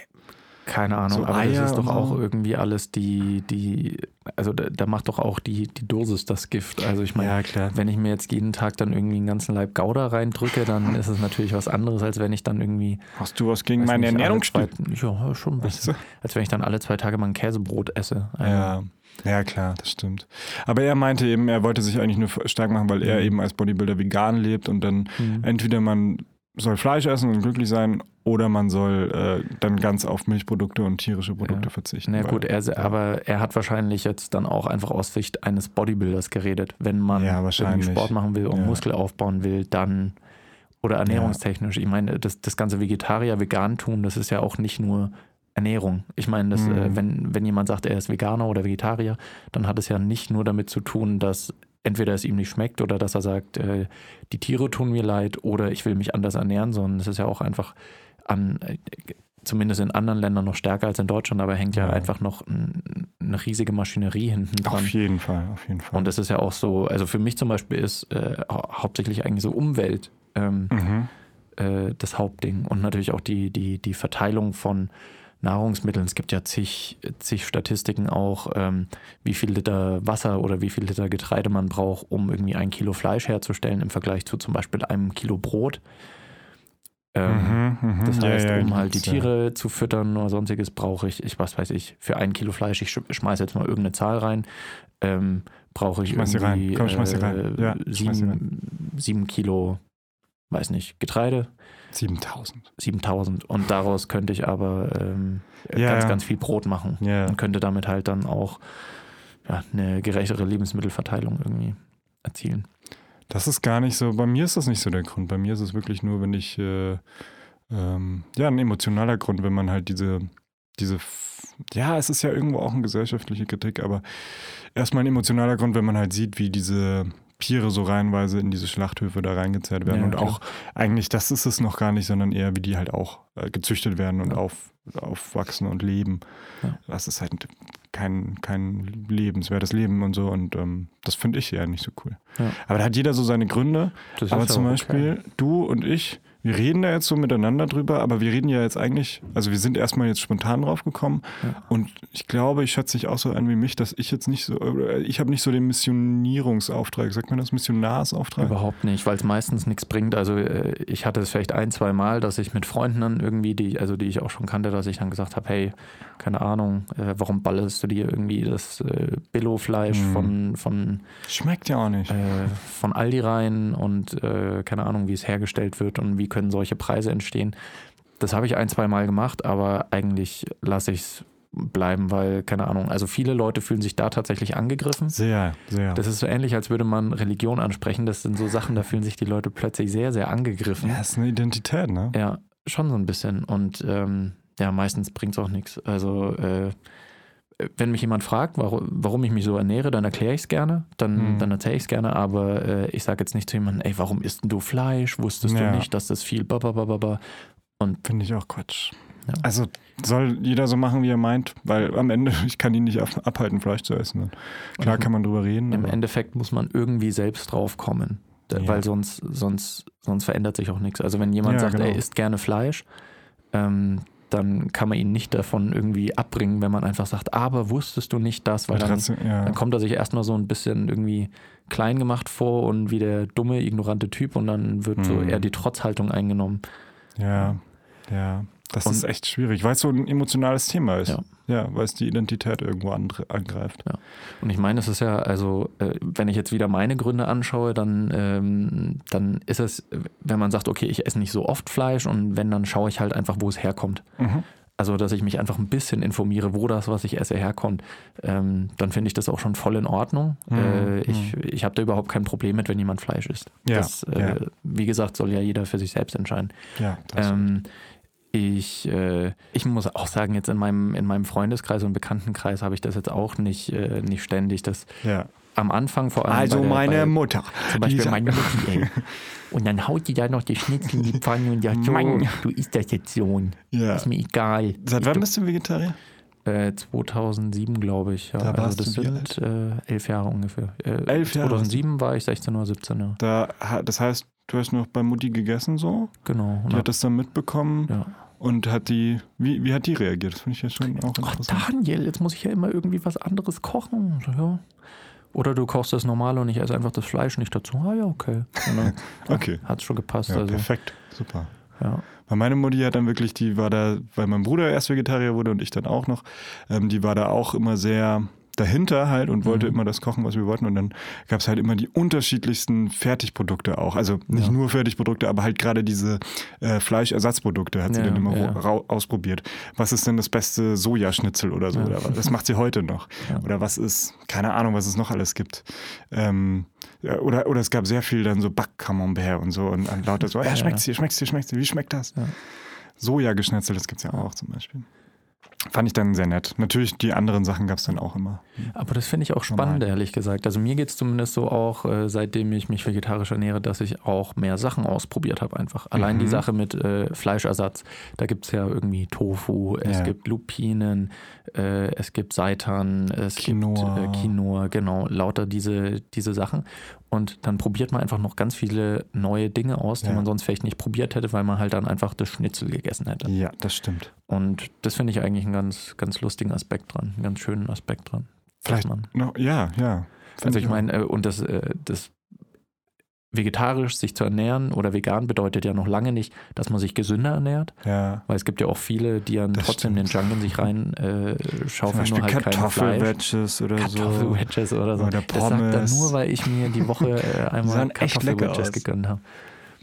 Keine Ahnung, So aber Eier das ist doch auch irgendwie alles die, die, also da, da macht doch auch die, die Dosis das Gift. Also ich meine, klar. wenn ich mir jetzt jeden Tag dann irgendwie einen ganzen Leib Gouda reindrücke, dann *laughs* ist es natürlich was anderes, als wenn ich dann irgendwie. Hast du was gegen meine Ernährungsstil? Ja, schon ein bisschen. Als wenn ich dann alle zwei Tage mal ein Käsebrot esse. Also, Ja. Ja, klar, das stimmt. Aber er meinte eben, er wollte sich eigentlich nur stark machen, weil er Mhm. eben als Bodybuilder vegan lebt und dann Mhm. entweder man soll Fleisch essen und glücklich sein oder man soll äh, dann ganz auf Milchprodukte und tierische Produkte Ja. verzichten. Na gut, er, aber er hat wahrscheinlich jetzt dann auch einfach aus Sicht eines Bodybuilders geredet. Wenn man Ja. Sport machen will und Ja. Muskel aufbauen will, dann oder ernährungstechnisch. Ich meine, das, das ganze Vegetarier-Vegan-Tun, das ist ja auch nicht nur Ernährung. Ich meine, das, Mhm. äh, wenn, wenn jemand sagt, er ist Veganer oder Vegetarier, dann hat es ja nicht nur damit zu tun, dass entweder es ihm nicht schmeckt oder dass er sagt, äh, die Tiere tun mir leid oder ich will mich anders ernähren, sondern es ist ja auch einfach an, äh, zumindest in anderen Ländern noch stärker als in Deutschland, aber hängt ja, Ja. einfach noch ein, eine riesige Maschinerie hinten dran. Auf jeden Fall, auf jeden Fall. Und das ist ja auch so, also für mich zum Beispiel ist äh, hau hauptsächlich eigentlich so Umwelt ähm, mhm. äh, das Hauptding und natürlich auch die, die, die Verteilung von Nahrungsmitteln. Es gibt ja zig, zig Statistiken auch, ähm, wie viel Liter Wasser oder wie viel Liter Getreide man braucht, um irgendwie ein Kilo Fleisch herzustellen im Vergleich zu zum Beispiel einem Kilo Brot. Ähm, Mhm, mhm. Das Ja, heißt, ja, um halt die gibt's, ja. Tiere zu füttern oder sonstiges, brauche ich, ich, was weiß ich, für ein Kilo Fleisch, ich sch- schmeiße jetzt mal irgendeine Zahl rein, ähm, brauche ich Schmeiß irgendwie rein. Komm, äh, Ja, sieben, sieben Kilo weiß nicht, Getreide, 7000. 7000. Und daraus könnte ich aber ähm, Ja, ganz, ja. ganz viel Brot machen. Ja. Und könnte damit halt dann auch eine gerechtere Lebensmittelverteilung irgendwie erzielen. Das ist gar nicht so, bei mir ist das nicht so der Grund. Bei mir ist es wirklich nur, wenn ich, äh, ähm, ja, ein emotionaler Grund, wenn man halt diese, diese, ja, es ist ja irgendwo auch eine gesellschaftliche Kritik, aber erstmal ein emotionaler Grund, wenn man halt sieht, wie diese Tiere so reihenweise in diese Schlachthöfe da reingezerrt werden Ja, und klar. auch eigentlich, das ist es noch gar nicht, sondern eher, wie die halt auch äh, gezüchtet werden und Ja. auf, aufwachsen und leben. Ja. Das ist halt kein, kein lebenswertes Leben und so und ähm, das finde ich ja nicht so cool. Aber da hat jeder so seine Gründe. Das Aber zum Beispiel du und ich, wir reden da jetzt so miteinander drüber, aber wir reden ja jetzt eigentlich, also wir sind erstmal jetzt spontan drauf gekommen Ja. und ich glaube, ich schätze dich auch so an wie mich, dass ich jetzt nicht so, oder ich habe nicht so den Missionierungsauftrag, sagt man das, Missionarsauftrag? Überhaupt nicht, weil es meistens nichts bringt. Also äh, ich hatte es vielleicht ein, zwei Mal, dass ich mit Freunden dann irgendwie, die, also die ich auch schon kannte, dass ich dann gesagt habe, hey, keine Ahnung, äh, warum ballerst du dir irgendwie das äh, Billo-Fleisch Mhm. von, von, Schmeckt ja auch nicht. äh, von Aldi rein und äh, keine Ahnung, wie es hergestellt wird und wie können solche Preise entstehen. Das habe ich ein, zwei Mal gemacht, aber eigentlich lasse ich es bleiben, weil, keine Ahnung, also viele Leute fühlen sich da tatsächlich angegriffen. Sehr, sehr. Das ist so ähnlich, als würde man Religion ansprechen. Das sind so Sachen, da fühlen sich die Leute plötzlich sehr, sehr angegriffen. ja, ist eine Identität, ne? Ja, schon so ein bisschen. Und ähm, ja, meistens bringt es auch nichts. Also, äh, wenn mich jemand fragt, warum, warum ich mich so ernähre, dann erkläre ich es gerne. Dann, Mhm. dann erzähle ich es gerne. Aber äh, ich sage jetzt nicht zu jemandem, ey, warum isst denn du Fleisch? Wusstest Ja. du nicht, dass das viel babababa. Finde ich auch Quatsch. Ja. Also soll jeder so machen, wie er meint, weil am Ende, *laughs* ich kann ihn nicht ab- abhalten, Fleisch zu essen. Und klar Und kann man drüber reden. Im Endeffekt muss man irgendwie selbst drauf kommen. Ja. Weil sonst, sonst, sonst verändert sich auch nichts. Also wenn jemand sagt, genau. er isst gerne Fleisch, ähm, dann kann man ihn nicht davon irgendwie abbringen, wenn man einfach sagt, aber wusstest du nicht das, weil dann, ja. dann kommt er sich erstmal so ein bisschen irgendwie klein gemacht vor und wie der dumme, ignorante Typ und dann wird so Mhm. eher die Trotzhaltung eingenommen. Ja, ja. Das Und- ist echt schwierig, weil es so ein emotionales Thema ist. Ja. Ja, weil es die Identität irgendwo angreift. Und ich meine, es ist ja, also, äh, wenn ich jetzt wieder meine Gründe anschaue, dann, ähm, dann ist es, wenn man sagt, okay, ich esse nicht so oft Fleisch und wenn, dann schaue ich halt einfach, wo es herkommt. Mhm. Also, dass ich mich einfach ein bisschen informiere, wo das, was ich esse, herkommt. Ähm, dann finde ich das auch schon voll in Ordnung. Mhm. Äh, ich ich habe da überhaupt kein Problem mit, wenn jemand Fleisch isst. Ja, Das, äh, ja. Wie gesagt, soll ja jeder für sich selbst entscheiden. Ja, das Ähm, ich, äh, ich muss auch sagen, jetzt in meinem, in meinem Freundeskreis und Bekanntenkreis habe ich das jetzt auch nicht, äh, nicht ständig. Das ja. am Anfang vor allem. Also der, meine bei, Mutter. Zum Beispiel meine Mutti, ey. *laughs* Und dann haut die da noch die Schnitzel in die Pfanne und sagt, Mann. du isst das jetzt so. Ja. Ist mir egal. Seit wann bist du Vegetarier? Äh, 2007, glaube ich. Ja. Da also warst das du sind äh, elf Jahre ungefähr. Äh, Elf Jahre 2007 war ich 16 oder 17, ja. Da, das heißt, du hast noch bei Mutti gegessen so? Genau. Die hat das dann mitbekommen ja. Und hat die, wie, wie hat die reagiert? Das finde ich ja schon auch Ach, interessant. Daniel, jetzt muss ich ja immer irgendwie was anderes kochen. Ja. Oder du kochst das normale und ich esse einfach das Fleisch nicht dazu. Ah ja, okay. *laughs* Okay. Hat schon gepasst. Ja, also, perfekt. Super. ja. Weil meine Mutti hat dann wirklich, die war da, weil mein Bruder erst Vegetarier wurde und ich dann auch noch, ähm, die war da auch immer sehr dahinter halt und wollte Mhm. immer das kochen, was wir wollten. Und dann gab es halt immer die unterschiedlichsten Fertigprodukte auch. Also nicht Ja. nur Fertigprodukte, aber halt gerade diese äh, Fleischersatzprodukte hat sie Ja, dann immer ja. ausprobiert. Was ist denn das beste Sojaschnitzel oder so? Oder was? Das macht sie heute noch. Oder was ist, keine Ahnung, was es noch alles gibt. Ähm, oder, oder es gab sehr viel dann so Backcamembert und so und lauter so, *laughs* ja, schmeckt's dir, schmeckt's dir, schmeckt's dir, wie schmeckt das? Ja. Sojageschnetzel, das gibt's ja auch zum Beispiel. Fand ich dann sehr nett. Natürlich, die anderen Sachen gab's dann auch immer. Aber das finde ich auch spannend, Normal. ehrlich gesagt. Also mir geht es zumindest so auch, äh, seitdem ich mich vegetarisch ernähre, dass ich auch mehr Sachen ausprobiert habe einfach. Allein die Mhm. Sache mit äh, Fleischersatz, da gibt es ja irgendwie Tofu, es Ja. gibt Lupinen, äh, es gibt Seitan, es Quinoa. gibt äh, Quinoa, genau, lauter diese, diese Sachen. Und dann probiert man einfach noch ganz viele neue Dinge aus, die Ja. man sonst vielleicht nicht probiert hätte, weil man halt dann einfach das Schnitzel gegessen hätte. Ja, das stimmt. Und das finde ich eigentlich einen ganz, ganz lustigen Aspekt dran, einen ganz schönen Aspekt dran. Vielleicht man No, ja, ja. Also ich meine, äh, und das, äh, das vegetarisch sich zu ernähren oder vegan bedeutet ja noch lange nicht, dass man sich gesünder ernährt, Ja. weil es gibt ja auch viele, die dann Das trotzdem den Junk in sich rein äh, schaufeln, nur halt. Kartoffelwedges oder so. Kartoffelwedges oder so. Oder das sagt Pommes. nur, weil ich mir die Woche *laughs* äh, einmal Kartoffelwedges gegönnt habe.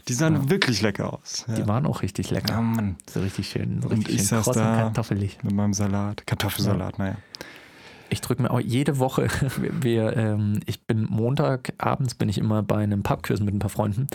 Die sahen Ja. wirklich lecker aus. Ja. Die waren auch richtig lecker. Mann, So richtig schön, so Und richtig ich schön saß und da. kartoffelig. mit meinem Salat. Kartoffelsalat, naja. Ich drücke mir auch jede Woche, *laughs* wir, ähm, ich bin Montagabends bin ich immer bei einem Pubquiz mit ein paar Freunden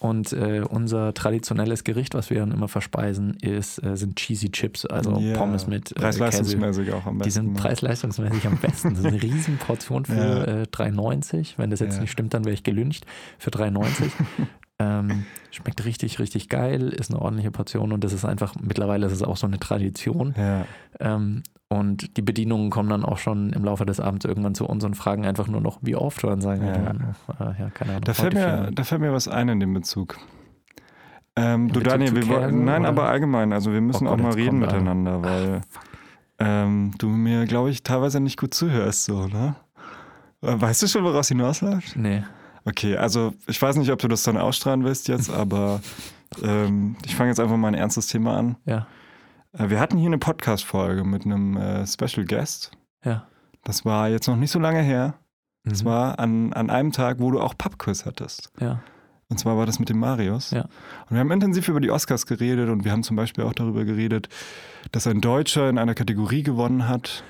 und äh, unser traditionelles Gericht, was wir dann immer verspeisen, ist, äh, sind Cheesy Chips, also Ja. Pommes mit äh. Preis-leistungsmäßig auch am besten. Die sind ne? preis-leistungsmäßig am besten. Das ist eine Riesenportion für *laughs* Ja. äh, 3,90. Wenn das jetzt Ja. nicht stimmt, dann wäre ich gelüncht. Für 3,90. *laughs* ähm, schmeckt richtig, richtig geil, ist eine ordentliche Portion und das ist einfach, mittlerweile ist es auch so eine Tradition. Ja. Ähm, und die Bedienungen kommen dann auch schon im Laufe des Abends irgendwann zu uns und fragen einfach nur noch, wie oft, und sagen, Ja. ja, äh, ja keine Ahnung. Da fällt, mir, da fällt mir was ein in dem Bezug. Ähm, du Daniel, wir wollen, nein, oder? aber allgemein, also wir müssen Oh auch Gott, mal jetzt reden miteinander, weil ähm, du mir, glaube ich, teilweise nicht gut zuhörst, so, ne? Äh, Weißt du schon, woraus hinausläuft? Nee, Okay, also ich weiß nicht, ob du das dann ausstrahlen willst jetzt, *laughs* aber ähm, ich fange jetzt einfach mal ein ernstes Thema an. ja, Äh, wir hatten hier eine Podcast-Folge mit einem äh, Special Guest. ja. Das war jetzt noch nicht so lange her. Das Mhm. war an, an einem Tag, wo du auch Pubquiz hattest. Ja, Und zwar war das mit dem Marius. Ja. Und wir haben intensiv über die Oscars geredet und wir haben zum Beispiel auch darüber geredet, dass ein Deutscher in einer Kategorie gewonnen hat.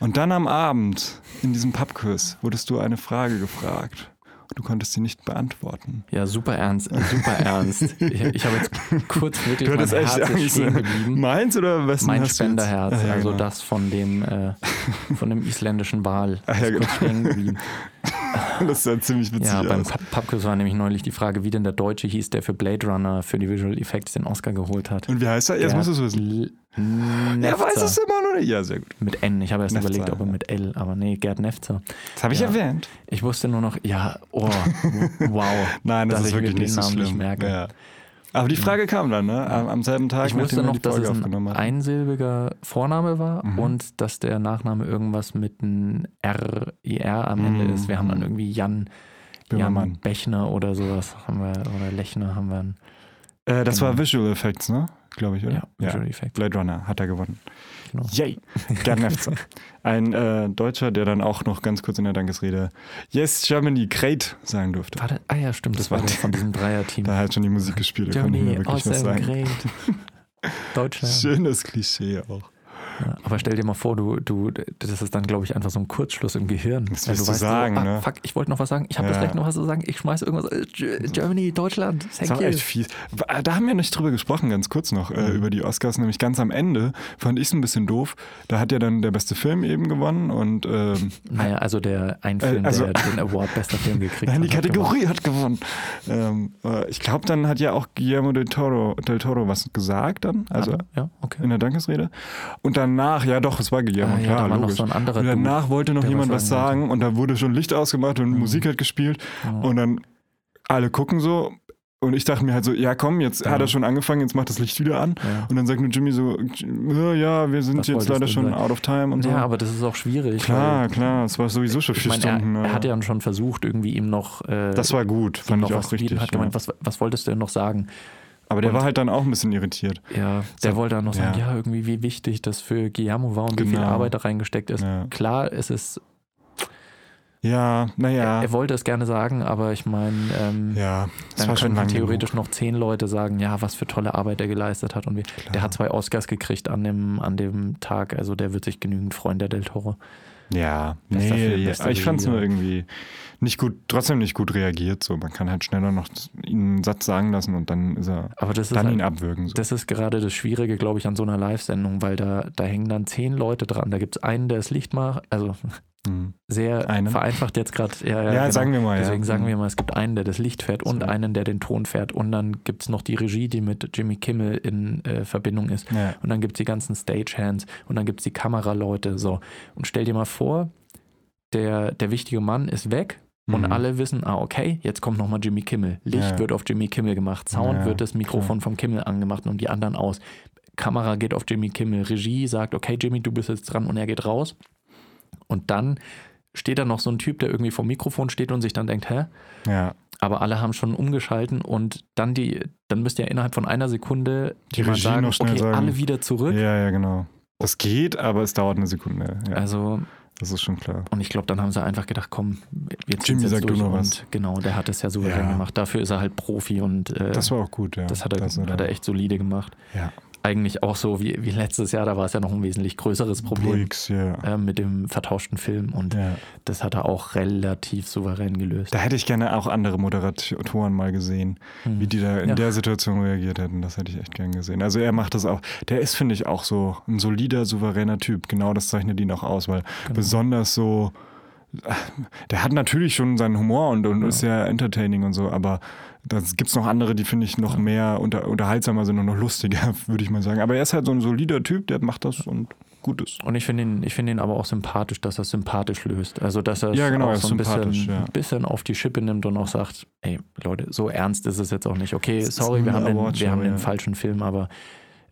Und dann am Abend in diesem Pubquiz wurdest du eine Frage gefragt. Du konntest sie nicht beantworten. ja, super ernst, super ernst. *laughs* Ich, ich habe jetzt kurz wirklich mein Herz ist stehen geblieben. Meins oder wessen Mein du? Spenderherz, Ah, ja, also genau. das von dem, äh, *laughs* von dem isländischen Wal. Ah, ja, Ist genau. stehen geblieben. *laughs* Das sah ziemlich witzig Ja, beim Pubquiz war nämlich neulich die Frage, wie denn der Deutsche hieß, der für Blade Runner für die Visual Effects den Oscar geholt hat. Und wie heißt er? Jetzt musst du es wissen. Er weiß es immer nicht. Ja, sehr gut. Mit N. Ich habe erst Nefzer, überlegt, ob er mit L, aber nee, Gerd Nefzer. Das habe ich Ja. erwähnt. Ich wusste nur noch, ja, oh, *laughs* wow. Nein, das dass ist wirklich den nicht so Namen schlimm. nicht merke. Ja. Aber die Frage kam dann, ne? Am, am selben Tag, Ich wusste noch, dass es ein einsilbiger Vorname war Mhm. und dass der Nachname irgendwas mit einem R, IR am Ende Mhm. ist. Wir haben dann irgendwie Jan, Jan. Bechner oder sowas haben wir, oder Lechner haben wir. Einen, Äh, das Genau. war Visual Effects, ne? Glaube ich, oder? ja, Visual Effects. Blade Runner hat er gewonnen. Genau. Yay! *laughs* Gerd Nefzer. Ein äh, Deutscher, der dann auch noch ganz kurz in der Dankesrede Yes, Germany, great sagen durfte. War das, ah ja, stimmt, das, Das war der von diesem Dreierteam. Da hat schon die Musik gespielt, da konnte ich Germany, mir wirklich was sagen. great. *laughs* Deutschland. Schönes Klischee auch. Ja, aber stell dir mal vor, du, du, das ist dann, glaube ich, einfach so ein Kurzschluss im Gehirn. Das willst du weißt sagen, so, ah, ne? Fuck, ich wollte noch was sagen. Ich habe Ja. jetzt gleich noch was zu sagen. Ich schmeiß irgendwas. äh, Ge- Germany, Deutschland, Das thank war you. echt fies. Da haben wir nicht drüber gesprochen, ganz kurz noch, äh, Mhm. über die Oscars. Nämlich ganz am Ende fand ich es ein bisschen doof. Da hat ja dann der beste Film eben gewonnen und ähm, *laughs* Naja, also der ein Film, also- der den Award bester Film gekriegt *laughs* Nein, die hat. hat Kategorie hat gewonnen. Ähm, äh, ich glaube, dann hat ja auch Guillermo del Toro, del Toro was gesagt dann, also gewonnen. ja, okay. in der Dankesrede. Und danach, ja doch, es war Guillermo, Ah, ja, klar, da logisch. so ein anderer und danach wollte noch jemand was sagen sagen und da wurde schon Licht ausgemacht und Mhm. Musik hat gespielt Ja. und dann alle gucken so und ich dachte mir halt so, ja komm, jetzt Ja. hat er schon angefangen, jetzt macht das Licht wieder an. Ja. Und dann sagt nur Jimmy so, ja, ja, wir sind Was jetzt leider schon sagen? out of time und so. ja, aber das ist auch schwierig. klar, klar, es war sowieso schon vier meine, Stunden. er, ja. er hat ja schon versucht, irgendwie ihm noch. Äh, das war gut, fand noch ich was auch richtig. Hat gemeint, ja. was, was wolltest du denn noch sagen? Aber der und- war halt dann auch ein bisschen irritiert. Ja, der So, wollte dann noch sagen, ja. ja. irgendwie wie wichtig das für Guillermo war und wie viel Genau. Arbeit da reingesteckt ist. Ja, Klar, es ist, ja naja. er wollte es gerne sagen, aber ich meine, ähm, Ja, das dann lang theoretisch genug. noch zehn Leute sagen, ja, was für tolle Arbeit er geleistet hat. Und wie, Klar. der hat zwei Oscars gekriegt an dem, an dem Tag, also der wird sich genügend freuen, der Del Toro. Ja, Bester nee, Film, ja, beste ich fand es nur irgendwie nicht gut, trotzdem nicht gut reagiert. So, man kann halt schneller noch einen Satz sagen lassen und dann ist er, Aber das ist, dann halt, ihn abwürgen. So. das ist gerade das Schwierige, glaube ich, an so einer Live-Sendung, weil da, da hängen dann zehn Leute dran. Da gibt es einen, der das Licht macht, also Hm. sehr Einen? vereinfacht jetzt gerade. Ja, Ja, ja, genau. sagen wir mal. Deswegen ja. sagen Hm. wir mal, es gibt einen, der das Licht fährt und So. einen, der den Ton fährt. Und dann gibt es noch die Regie, die mit Jimmy Kimmel in äh, Verbindung ist. Ja. Und dann gibt es die ganzen Stagehands und dann gibt es die Kameraleute. So. Und stell dir mal vor, der, der wichtige Mann ist weg und Mhm. alle wissen, ah, okay, jetzt kommt nochmal Jimmy Kimmel. Licht Ja. wird auf Jimmy Kimmel gemacht, Sound Ja, wird das Mikrofon vom Kimmel angemacht und die anderen aus. Kamera geht auf Jimmy Kimmel, Regie sagt, okay, Jimmy, du bist jetzt dran und er geht raus. Und dann steht da noch so ein Typ, der irgendwie vom Mikrofon steht und sich dann denkt, hä? ja. Aber alle haben schon umgeschalten und dann die, dann müsst ihr innerhalb von einer Sekunde Die Regie sagen, noch schnell okay, sagen. alle wieder zurück. ja, ja, genau. Das geht, aber es dauert eine Sekunde. Ja. Also Das ist schon klar. Und ich glaube, dann haben sie einfach gedacht, komm, wir ziehen Jimmy, jetzt sag du durch. noch und was. genau, der hat es ja souverän Ja. gemacht. Dafür ist er halt Profi und äh, Das war auch gut, ja. das hat er, Das hat er echt solide gemacht. Ja. Eigentlich auch so wie, wie letztes Jahr, da war es ja noch ein wesentlich größeres Problem Briggs, ja. äh, mit dem vertauschten Film und ja. das hat er auch relativ souverän gelöst. Da hätte ich gerne auch andere Moderatoren mal gesehen, Hm. wie die da in Ja. der Situation reagiert hätten. Das hätte ich echt gern gesehen. Also er macht das auch. Der ist, finde ich, auch so ein solider, souveräner Typ. Genau das zeichnet ihn auch aus, weil Genau. besonders so. *laughs* Der hat natürlich schon seinen Humor und, und Ja. ist sehr entertaining und so, aber da gibt es noch andere, die finde ich noch Ja. mehr unter, unterhaltsamer sind und noch lustiger, *laughs* würde ich mal sagen. Aber er ist halt so ein solider Typ, der macht das und gut ist. Und ich finde ihn, ich finde ihn aber auch sympathisch, dass er es sympathisch löst. Also dass er es Ja, genau, auch so ein bisschen, ja. bisschen auf die Schippe nimmt und auch sagt, ey Leute, so ernst ist es jetzt auch nicht. Okay, sorry, wir haben, den, wir haben den falschen Film, aber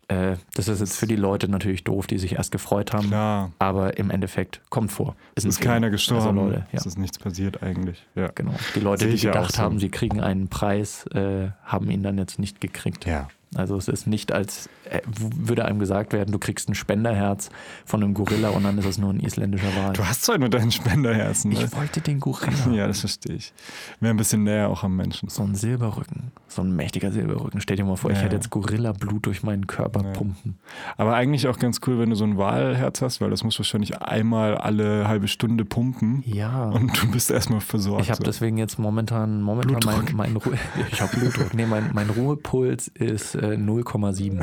äh, das ist jetzt für die Leute natürlich doof, die sich erst gefreut haben. Klar, Aber im Endeffekt kommt vor. ist Film. keiner gestorben, Also Leute, ja. es ist nichts passiert eigentlich. Ja. Genau. Die Leute, die gedacht so. haben, sie kriegen einen Preis, äh, haben ihn dann jetzt nicht gekriegt. ja. Also es ist nicht als, äh, würde einem gesagt werden, du kriegst ein Spenderherz von einem Gorilla und dann ist es nur ein isländischer Wal. Du hast zwar nur deinen Spenderherzen. Ne? Ich wollte den Gorilla. Ja, das verstehe ich. Wäre ein bisschen näher auch am Menschen. So ein Silberrücken, so ein mächtiger Silberrücken. Stell dir mal vor, ich Ja. hätte jetzt Gorilla-Blut durch meinen Körper Ja. pumpen. Aber eigentlich auch ganz cool, wenn du so ein Walherz hast, weil das muss wahrscheinlich einmal alle halbe Stunde pumpen Ja. und du bist erstmal versorgt. ich habe so. deswegen jetzt momentan, momentan mein, Blutdruck. mein Ruhe, *laughs* ich habe Blutdruck. Nee, mein, mein Ruhepuls ist äh, 0,7.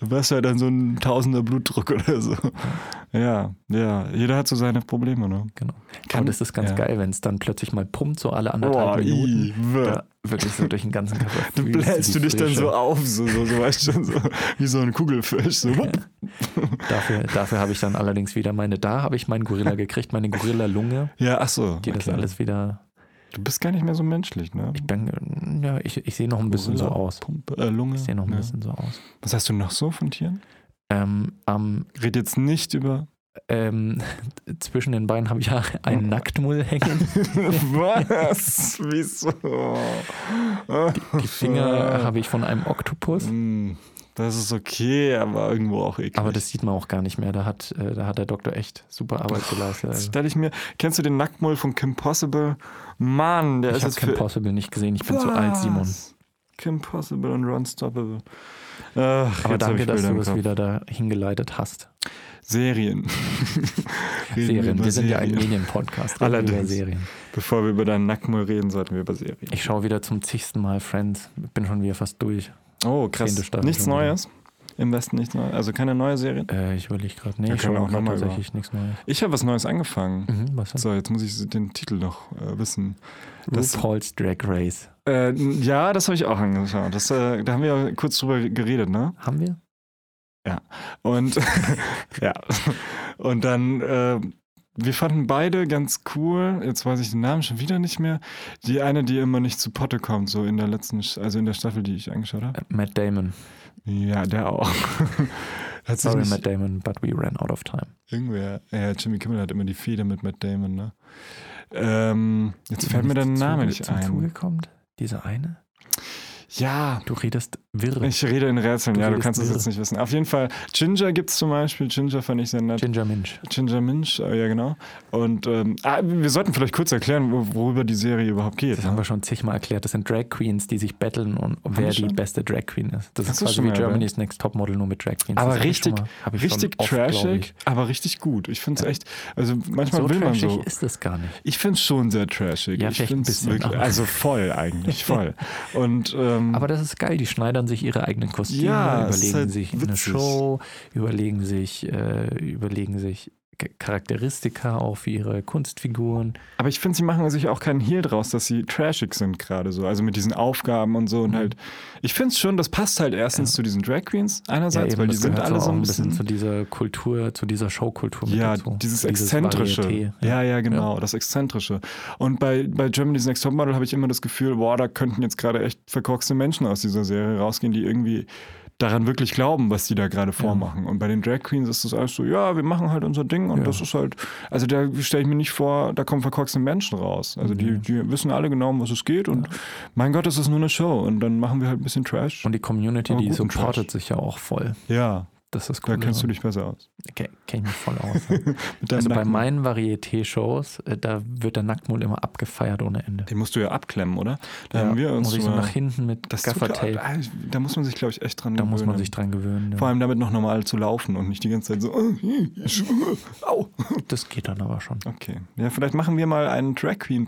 *laughs* Du hast ja dann so ein Tausender Blutdruck oder so. Ja, ja. Jeder hat so seine Probleme, ne? Genau. Kann- Aber das ist ganz ja. geil, wenn es dann plötzlich mal pumpt, so alle anderthalb Minuten. i. Da wirklich so durch den ganzen Körper. *laughs* Fühlst bläst du dich dann so auf, so, so, so weißt du schon, so, wie so ein Kugelfisch. So. wupp. *laughs* Dafür, dafür habe ich dann allerdings wieder meine, da habe ich meinen Gorilla gekriegt, meine Gorilla-Lunge, Ja, ach so. die das okay. alles wieder. Du bist gar nicht mehr so menschlich, ne? Ich bin, ja, ich, ich sehe noch ein bisschen so Gorilla, aus. Pumpe, äh, Lunge. Ich sehe noch ein ja. bisschen so aus. Was hast du noch so von Tieren? Ähm, am, Red jetzt nicht über. ähm, *laughs* zwischen den Beinen habe ich ja einen Nacktmull *laughs* hängen. Was? *laughs* Wieso? Die Finger habe ich von einem Oktopus. Hm, Das ist okay, aber irgendwo auch eklig. Aber das sieht man auch gar nicht mehr. Da hat, äh, da hat der Doktor echt super Arbeit geleistet. Also, stelle ich mir. Kennst du den Nacktmull von Kim Possible? Mann, der ich ist habe jetzt Kim für. Possible nicht gesehen. Ich bin zu alt, Simon. Was? Kim Possible und Ron Stoppable. Ach, Aber danke, dass du es wieder da hingeleitet hast. Serien. *laughs* Serien. Wir sind ja ein. Medienpodcast. Allerdings. Serien. Bevor wir über deinen Nacktmull reden, sollten wir über Serien. Ich schaue wieder zum zigsten Mal Friends. Bin schon wieder fast durch. oh, krass. Nichts. Neues? Im Westen nichts Neues? Also keine neue Serien? Äh, ich überlege gerade. Nee, ich schaue auch auch noch mal tatsächlich nichts Neues. Ich habe was Neues angefangen. Mhm, was? So, jetzt muss ich den Titel noch äh, wissen. das- RuPaul's Drag Race. Äh, ja, das habe ich auch angeschaut. Das, äh, da haben wir ja kurz drüber geredet, ne? Haben wir? Und *laughs* ja. Und dann, äh, wir fanden beide ganz cool, jetzt weiß ich den Namen schon wieder nicht mehr. Die eine, die immer nicht zu Potte kommt, so in der letzten, also in der Staffel, die ich angeschaut habe. Äh, Matt Damon. Ja, der auch. *laughs* Sorry, Matt Damon, but we ran out of time. irgendwer, ja, Jimmy Kimmel hat immer die Fehde mit Matt Damon, ne? Ähm, jetzt fällt mir der Name nicht ein. Zuge kommt? Diese eine? Ja, Du redest wirr. ich rede in Rätseln, Du ja, du kannst es jetzt nicht wissen. Auf jeden Fall, Ginger gibt es zum Beispiel. Ginger fand ich sehr nett. Ginger Minch. Ginger Minch, äh, ja genau. Und ähm, ah, wir sollten vielleicht kurz erklären, wo- worüber die Serie überhaupt geht. Das haben Ne? wir schon zigmal erklärt. Das sind Drag Queens, die sich battlen und wer wir die beste Drag Queen ist. Das Hast ist quasi wie Germany's Next Topmodel nur mit Drag Queens. Aber Das richtig- mal- Richtig oft, trashig, aber richtig gut. Ich finde es Ja. echt, also manchmal So will man so. ist es gar nicht. Ich finde es schon sehr trashig. Ja, ich find's bisschen, wirklich, also voll eigentlich, voll. *laughs* Und ähm, Aber das ist geil. Die schneidern sich ihre eigenen Kostüme, Ja, überlegen halt sich eine witzig. Show, überlegen sich, äh, überlegen sich Charakteristika auch für ihre Kunstfiguren. Aber ich finde, sie machen sich auch keinen Hehl draus, dass sie trashig sind gerade so. Also mit diesen Aufgaben und so. Und Mhm. halt, ich finde es schon, das passt halt erstens Ja. zu diesen Drag Queens einerseits, eben, weil die sind alle so ein bisschen bisschen. zu dieser Kultur, zu dieser Showkultur ja, dazu. dieses Exzentrische. Varieté, ja. ja, genau, das Exzentrische. Und bei, bei Germany's Next Topmodel habe ich immer das Gefühl, boah, da könnten jetzt gerade echt verkorkste Menschen aus dieser Serie rausgehen, die irgendwie daran wirklich glauben, was die da gerade vormachen. Und bei den Drag Queens ist das alles so, ja, wir machen halt unser Ding und Ja. das ist halt, also da stelle ich mir nicht vor, da kommen verkorkste Menschen raus. Also die, die wissen alle genau, um was es geht und mein Gott, es ist nur eine Show und dann machen wir halt ein bisschen Trash. Und die Community, die supportet Trash. sich ja auch voll. ja, Das ist Da cool. kennst du dich besser aus. Kenn ich mich voll aus. *laughs* Also bei Nacken. meinen Varieté-Shows, äh, da wird der Nacktmull immer abgefeiert ohne Ende. Den musst du ja abklemmen, oder? Da Ja, haben wir uns muss ich so nach hinten mit das Gaffertape. ah, da muss man sich, glaube ich, echt dran Da gewöhnen. muss man sich dran gewöhnen. Ja. Vor allem damit noch normal zu laufen und nicht die ganze Zeit so, äh, au. Das geht dann aber schon. Okay. Ja, vielleicht machen wir mal einen Drag Queen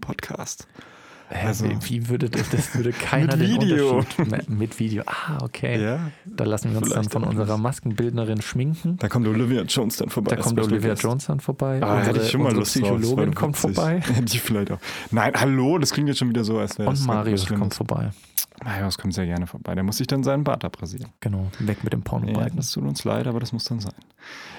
Hä, Also- wie, würde das, das würde *laughs* keiner Mit den Video. Unterschied mit, Video. Ah, okay. Ja. Da lassen wir uns dann von unserer. Maskenbildnerin schminken. Da kommt Olivia Jones dann vorbei. Da kommt Olivia. Jones dann vorbei. Ah, unsere hätte ich schon mal Lust Psychologin kommt vorbei. *laughs* Die vielleicht auch. Nein, hallo, das klingt jetzt schon wieder so, als wäre das Und Marius kommt vorbei. Marius kommt sehr gerne vorbei. Der muss sich dann seinen Bart abrasieren. Genau, weg mit dem Ja, Pornobalken. das tut uns leid, aber das muss dann sein.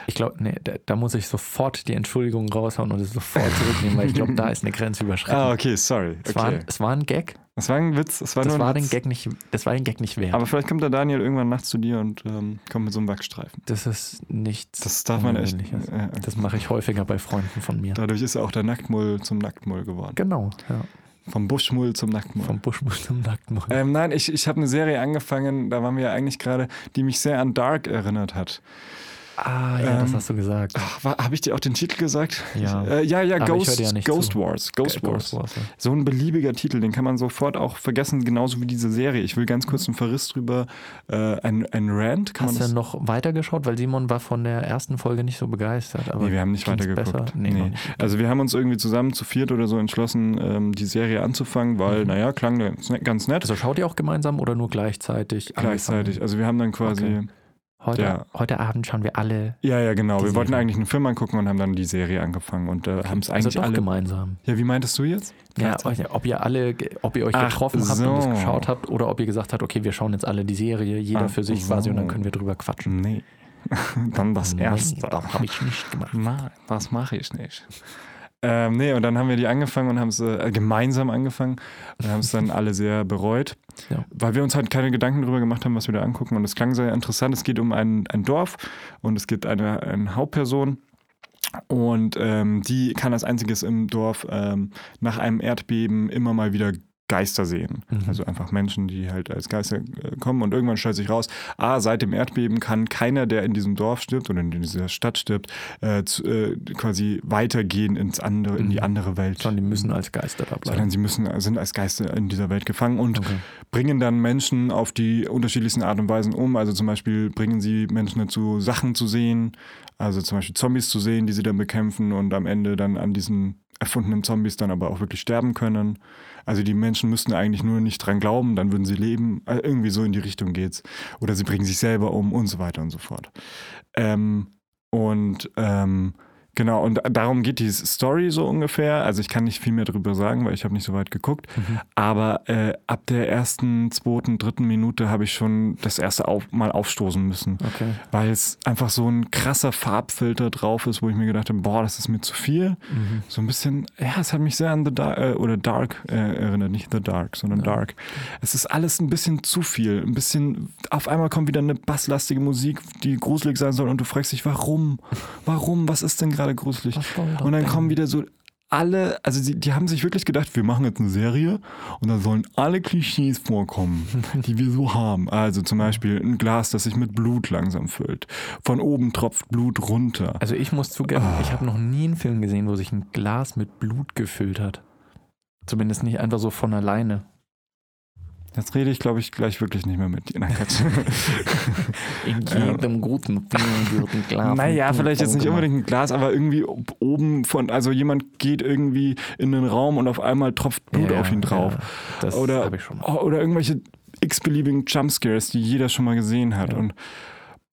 Ich glaube, nee, da, da muss ich sofort die Entschuldigung raushauen und es sofort zurücknehmen, weil ich glaube, da ist eine Grenze überschritten. Ah, okay, sorry. es, war, Okay. es war ein Gag. Das war ein Witz. Das war Das war, den. Gag nicht, das war den Gag nicht wert. Aber vielleicht kommt der Daniel irgendwann nachts zu dir und ähm, kommt mit so einem Wachstreifen. das ist nichts. Das darf man echt. Ja, Das mache ich häufiger bei Freunden von mir. dadurch ist auch der Nacktmull zum Nacktmull geworden. Genau, ja. Vom Buschmull zum Nacktmull. Vom Buschmull zum Nacktmull. Ähm, nein, ich, ich habe eine Serie angefangen, da waren wir ja eigentlich gerade, die mich sehr an Dark erinnert hat. Ah, ja, das ähm, hast du gesagt. Habe ich dir auch den Titel gesagt? Ja. Äh, ja, ja, Ghost, ja Ghost zu. Wars. Ghost Wars. ja. So ein beliebiger Titel, den kann man sofort auch vergessen, genauso wie diese Serie. Ich will ganz kurz einen Verriss drüber. Äh, ein, ein Rant, kann Hast du das? noch weitergeschaut? Weil Simon war von der ersten Folge nicht so begeistert. Aber Nee, wir haben nicht weitergeguckt. Nee, Nee. Also wir haben uns irgendwie zusammen zu viert oder so entschlossen, ähm, die Serie anzufangen, weil, naja, klang ganz ne- ganz nett. Also schaut ihr auch gemeinsam oder nur gleichzeitig? Gleichzeitig. Also wir haben dann quasi. Okay. Heute, Ja. heute Abend schauen wir alle. Ja, ja, genau. Wir wollten Serie. eigentlich einen Film angucken und haben dann die Serie angefangen und äh, haben es Also eigentlich doch alle. gemeinsam. Ja, wie meintest du jetzt? Ja, ob ihr alle, ob ihr euch Ach getroffen habt und es geschaut habt oder ob ihr gesagt habt, okay, wir schauen jetzt alle die Serie, jeder Ach für sich so. quasi und dann können wir drüber quatschen. Nee. *laughs* dann das Nee, erste. Das habe ich nicht gemacht. Nein, das mache ich nicht. Ähm, nee, und dann haben wir die angefangen und haben es äh, gemeinsam angefangen und haben es dann *laughs* alle sehr bereut, Ja. weil wir uns halt keine Gedanken darüber gemacht haben, was wir da angucken. Und es klang sehr interessant. Es geht um ein, ein Dorf und es gibt eine, eine Hauptperson und ähm, die kann als einziges im Dorf ähm, nach einem Erdbeben immer mal wieder Geister sehen. Mhm. Also einfach Menschen, die halt als Geister äh, kommen und irgendwann stellt sich raus, ah, seit dem Erdbeben kann keiner, der in diesem Dorf stirbt oder in dieser Stadt stirbt, äh, zu, äh, quasi weitergehen ins andere, in die Mhm. andere Welt. Schon, die müssen als Geister da Sondern bleiben. sie müssen, sind als Geister in dieser Welt gefangen und Okay. bringen dann Menschen auf die unterschiedlichsten Art und Weisen um. Also zum Beispiel bringen sie Menschen dazu, Sachen zu sehen, also zum Beispiel Zombies zu sehen, die sie dann bekämpfen und am Ende dann an diesen erfundenen Zombies dann aber auch wirklich sterben können. Also die Menschen müssten eigentlich nur nicht dran glauben, dann würden sie leben. Also irgendwie so in die Richtung geht's. Oder sie bringen sich selber um und so weiter und so fort. Ähm, und ähm, genau, und darum geht die Story so ungefähr. Also ich kann nicht viel mehr darüber sagen, weil ich habe nicht so weit geguckt. Mhm. Aber äh, ab der ersten, zweiten, dritten Minute habe ich schon das erste auf, Mal aufstoßen müssen. Okay. Weil es einfach so ein krasser Farbfilter drauf ist, wo ich mir gedacht habe, boah, das ist mir zu viel. Mhm. So ein bisschen, ja, es hat mich sehr an The Dark, äh, oder Dark äh, erinnert, nicht The Dark, sondern Ja. Dark. Es ist alles ein bisschen zu viel. Ein bisschen, auf einmal kommt wieder eine basslastige Musik, die gruselig sein soll und du fragst dich, warum? Warum? Was ist denn gerade gruselig? Soll das Und dann kommen wieder so alle, also die, die haben sich wirklich gedacht, wir machen jetzt eine Serie und da sollen alle Klischees vorkommen, *laughs* die wir so haben. Also zum Beispiel ein Glas, das sich mit Blut langsam füllt. Von oben tropft Blut runter. Also ich muss zugeben, Ah. ich habe noch nie einen Film gesehen, wo sich ein Glas mit Blut gefüllt hat. Zumindest nicht einfach so von alleine. Jetzt rede ich, glaube ich, gleich wirklich nicht mehr mit dir. Nein. *laughs* In Ja. *laughs* jedem guten Film wird ein Glas. Naja, vielleicht jetzt nicht unbedingt ein Glas, aber irgendwie ob- oben von, also jemand geht irgendwie in den Raum und auf einmal tropft Blut Ja, auf ihn drauf. Ja, das Oder- ich schon mal. Oder irgendwelche x-beliebigen Jumpscares, die jeder schon mal gesehen hat. Ja. Und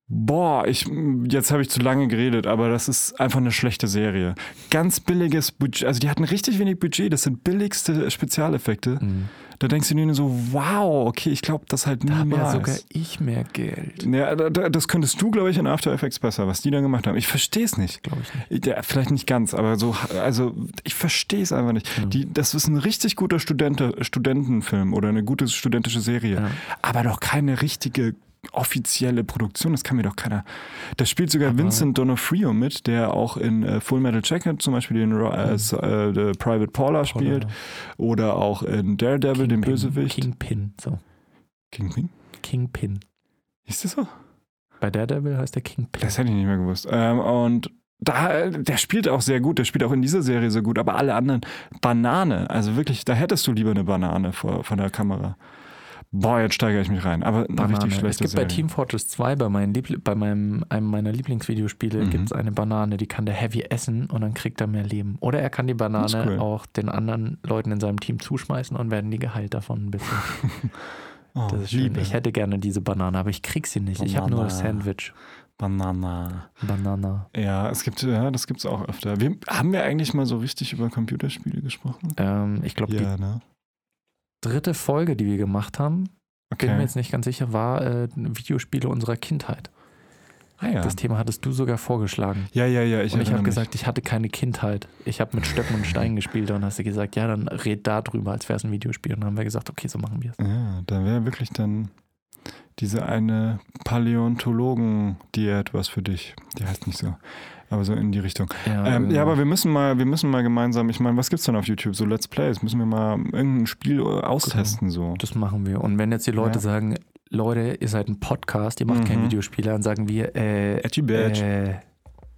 boah, ich, jetzt habe ich zu lange geredet, aber das ist einfach eine schlechte Serie. Ganz billiges Budget, also die hatten richtig wenig Budget, das sind billigste Spezialeffekte. Mhm. Da denkst du dir so, wow, okay, ich glaube das halt Da habe ja niemals. sogar ich mehr Geld. Ja, da- da- das könntest du, glaube ich, in After Effects besser, was die da gemacht haben. Ich verstehe es nicht. Glaube ich nicht. Ja, vielleicht nicht ganz, aber so, also ich verstehe es einfach nicht. Ja. Die, das ist ein richtig guter Studente, Studentenfilm oder eine gute studentische Serie, Ja. aber doch keine richtige offizielle Produktion. Das kann mir doch keiner. Da spielt sogar Aber- Vincent D'Onofrio mit, der auch in äh, Full Metal Jacket zum Beispiel den äh, so- äh, The Private Paula spielt oder auch in Daredevil, den Kingpin. Bösewicht. Kingpin. So. Kingpin? Kingpin. Ist das so? Bei Daredevil heißt der Kingpin. Das hätte ich nicht mehr gewusst. Ähm, und da, der spielt auch sehr gut, der spielt auch in dieser Serie sehr gut, aber alle anderen, Banane, also wirklich, da hättest du lieber eine Banane vor, von der Kamera. Boah, jetzt steigere ich mich rein. Aber eine Banane. richtig Es schlechte gibt bei Serie. Team Fortress 2, bei, meinen Liebl bei meinem, einem meiner Lieblingsvideospiele, Mhm. gibt es eine Banane, die kann der Heavy essen und dann kriegt er mehr Leben. Oder er kann die Banane cool. auch den anderen Leuten in seinem Team zuschmeißen und werden die geheilt davon ein bisschen. *laughs* oh, Das ist schön. Liebe. Ich hätte gerne diese Banane, aber ich krieg sie nicht. Ich habe nur das Banane. Sandwich. Banana. Banana. Ja, es gibt, ja, das gibt's auch öfter. Wir, haben wir eigentlich mal so richtig über Computerspiele gesprochen? Ähm, ich glaube, Ja, ne? Dritte Folge, die wir gemacht haben, bin mir Okay. jetzt nicht ganz sicher, war äh, Videospiele unserer Kindheit. Ah, ja. Das Thema hattest du sogar vorgeschlagen. ja, ja, ja. Ich und ich habe gesagt, ich hatte keine Kindheit. Ich habe mit *laughs* Stöcken und Steinen gespielt und hast du gesagt, ja, dann red da drüber, als wäre es ein Videospiel. Und dann haben wir gesagt, okay, so machen wir es. Ja, da wäre wirklich dann diese eine Paläontologen-Diät was für dich. Die heißt nicht so. Aber so in die Richtung. Ähm, ja, aber wir müssen mal, wir müssen mal gemeinsam, ich meine, was gibt's denn auf YouTube? So Let's Plays, müssen wir mal irgendein Spiel austesten so. das machen wir. Und wenn jetzt die Leute Ja. sagen, Leute, ihr seid ein Podcast, ihr macht kein Mhm. Videospiel, dann sagen wir, äh, Edgy Badge. Äh,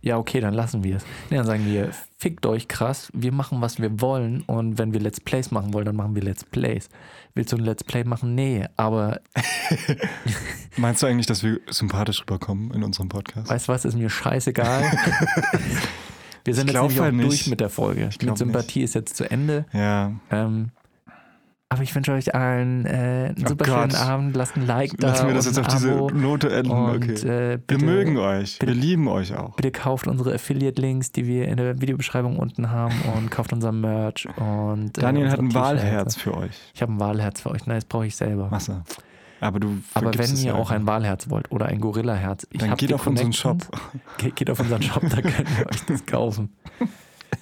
ja, okay, dann lassen wir es. Nee, dann sagen wir, fickt euch krass, wir machen, was wir wollen und wenn wir Let's Plays machen wollen, dann machen wir Let's Plays. Willst du ein Let's Play machen? Nee, aber *laughs* Meinst du eigentlich, dass wir sympathisch rüberkommen in unserem Podcast? weißt du was, ist mir scheißegal. *laughs* wir sind Ich jetzt nämlich auch halt nicht. durch mit der Folge. Mit Sympathie ist jetzt zu Ende. Ja, Ähm, aber ich wünsche euch allen äh, einen Oh super Gott. schönen Abend. Lasst ein Like da. lassen wir das jetzt auf diese Abo. Note enden. Und okay. äh, Wir bitte, mögen euch. bitte- wir lieben euch auch. Bitte kauft unsere Affiliate-Links, die wir in der Videobeschreibung unten haben *laughs* und kauft unser Merch. Und, äh, Daniel hat ein. Wahlherz für euch. Ich habe ein Wahlherz für euch. Nein, das brauche ich selber. Wasser. Aber du Aber wenn ihr ja auch ein. Wahlherz wollt oder ein Gorillaherz, ich dann geht auf unseren Shop. Ge geht auf unseren Shop, da könnt ihr euch das kaufen. *laughs*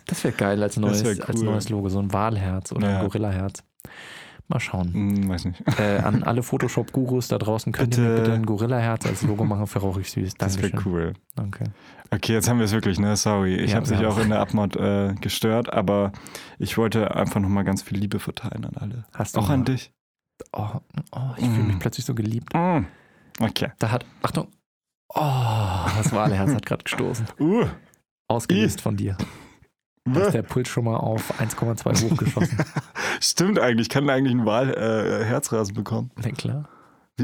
Das wäre geil als neues, wär als cool. neues Logo, so ein Wahlherz oder Ja. ein Gorillaherz. Mal schauen. Hm, weiß nicht. Äh, an alle Photoshop-Gurus da draußen, könnt ihr mir Bitte. bitte ein Gorillaherz als Logo machen für Rauchig Süß. Das wäre Dankeschön. cool. Danke. Okay, jetzt haben wir es wirklich, ne? Sorry. Ich Ja, habe wir sich auch in der Abmod äh, gestört, aber ich wollte einfach nochmal ganz viel Liebe verteilen an alle. Hast du Auch mal- an dich. Oh, oh, ich fühle mich Mm. plötzlich so geliebt. Mm. Okay. Da hat, Achtung. Oh, das Wahlherz hat gerade gestoßen. Uh. Ausgelöst von dir. Da ist der Puls schon mal auf 1,2 hochgeschossen. *laughs* Stimmt eigentlich. Kann eigentlich ein Wal äh, Herzrasen bekommen. Na klar.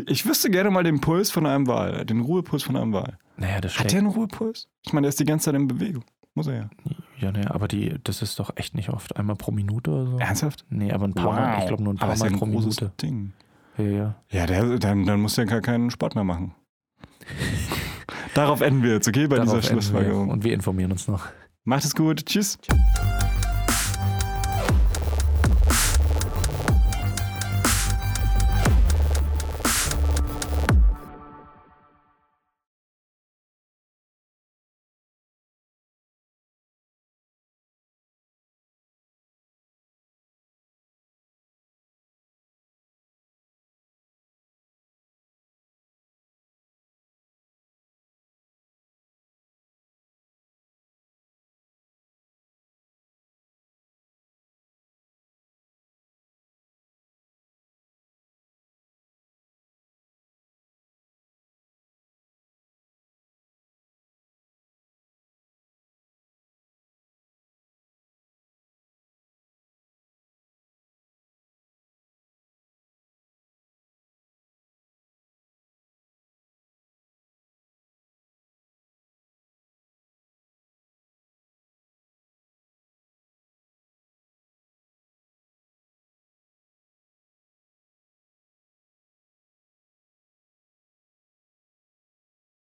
Ich wüsste gerne mal den Puls von einem Wal, den Ruhepuls von einem Wal. Naja, das Hat der einen Ruhepuls? Ich meine, der ist die ganze Zeit in Bewegung. Muss er ja. Ja, naja, aber die, das ist doch echt nicht oft. Einmal pro Minute oder so. Ernsthaft? Nee, aber ein paar Mal. Ich glaube nur ein paar Aber ist ja Mal ein pro großes Minute. Ding. Ja, ja. Ja, der, dann, dann muss der gar keinen Sport mehr machen. *laughs* Darauf enden wir jetzt, okay? Bei Darauf dieser. Schlussfolgerung. Und wir informieren uns noch. Macht es gut. Tschüss. Ciao.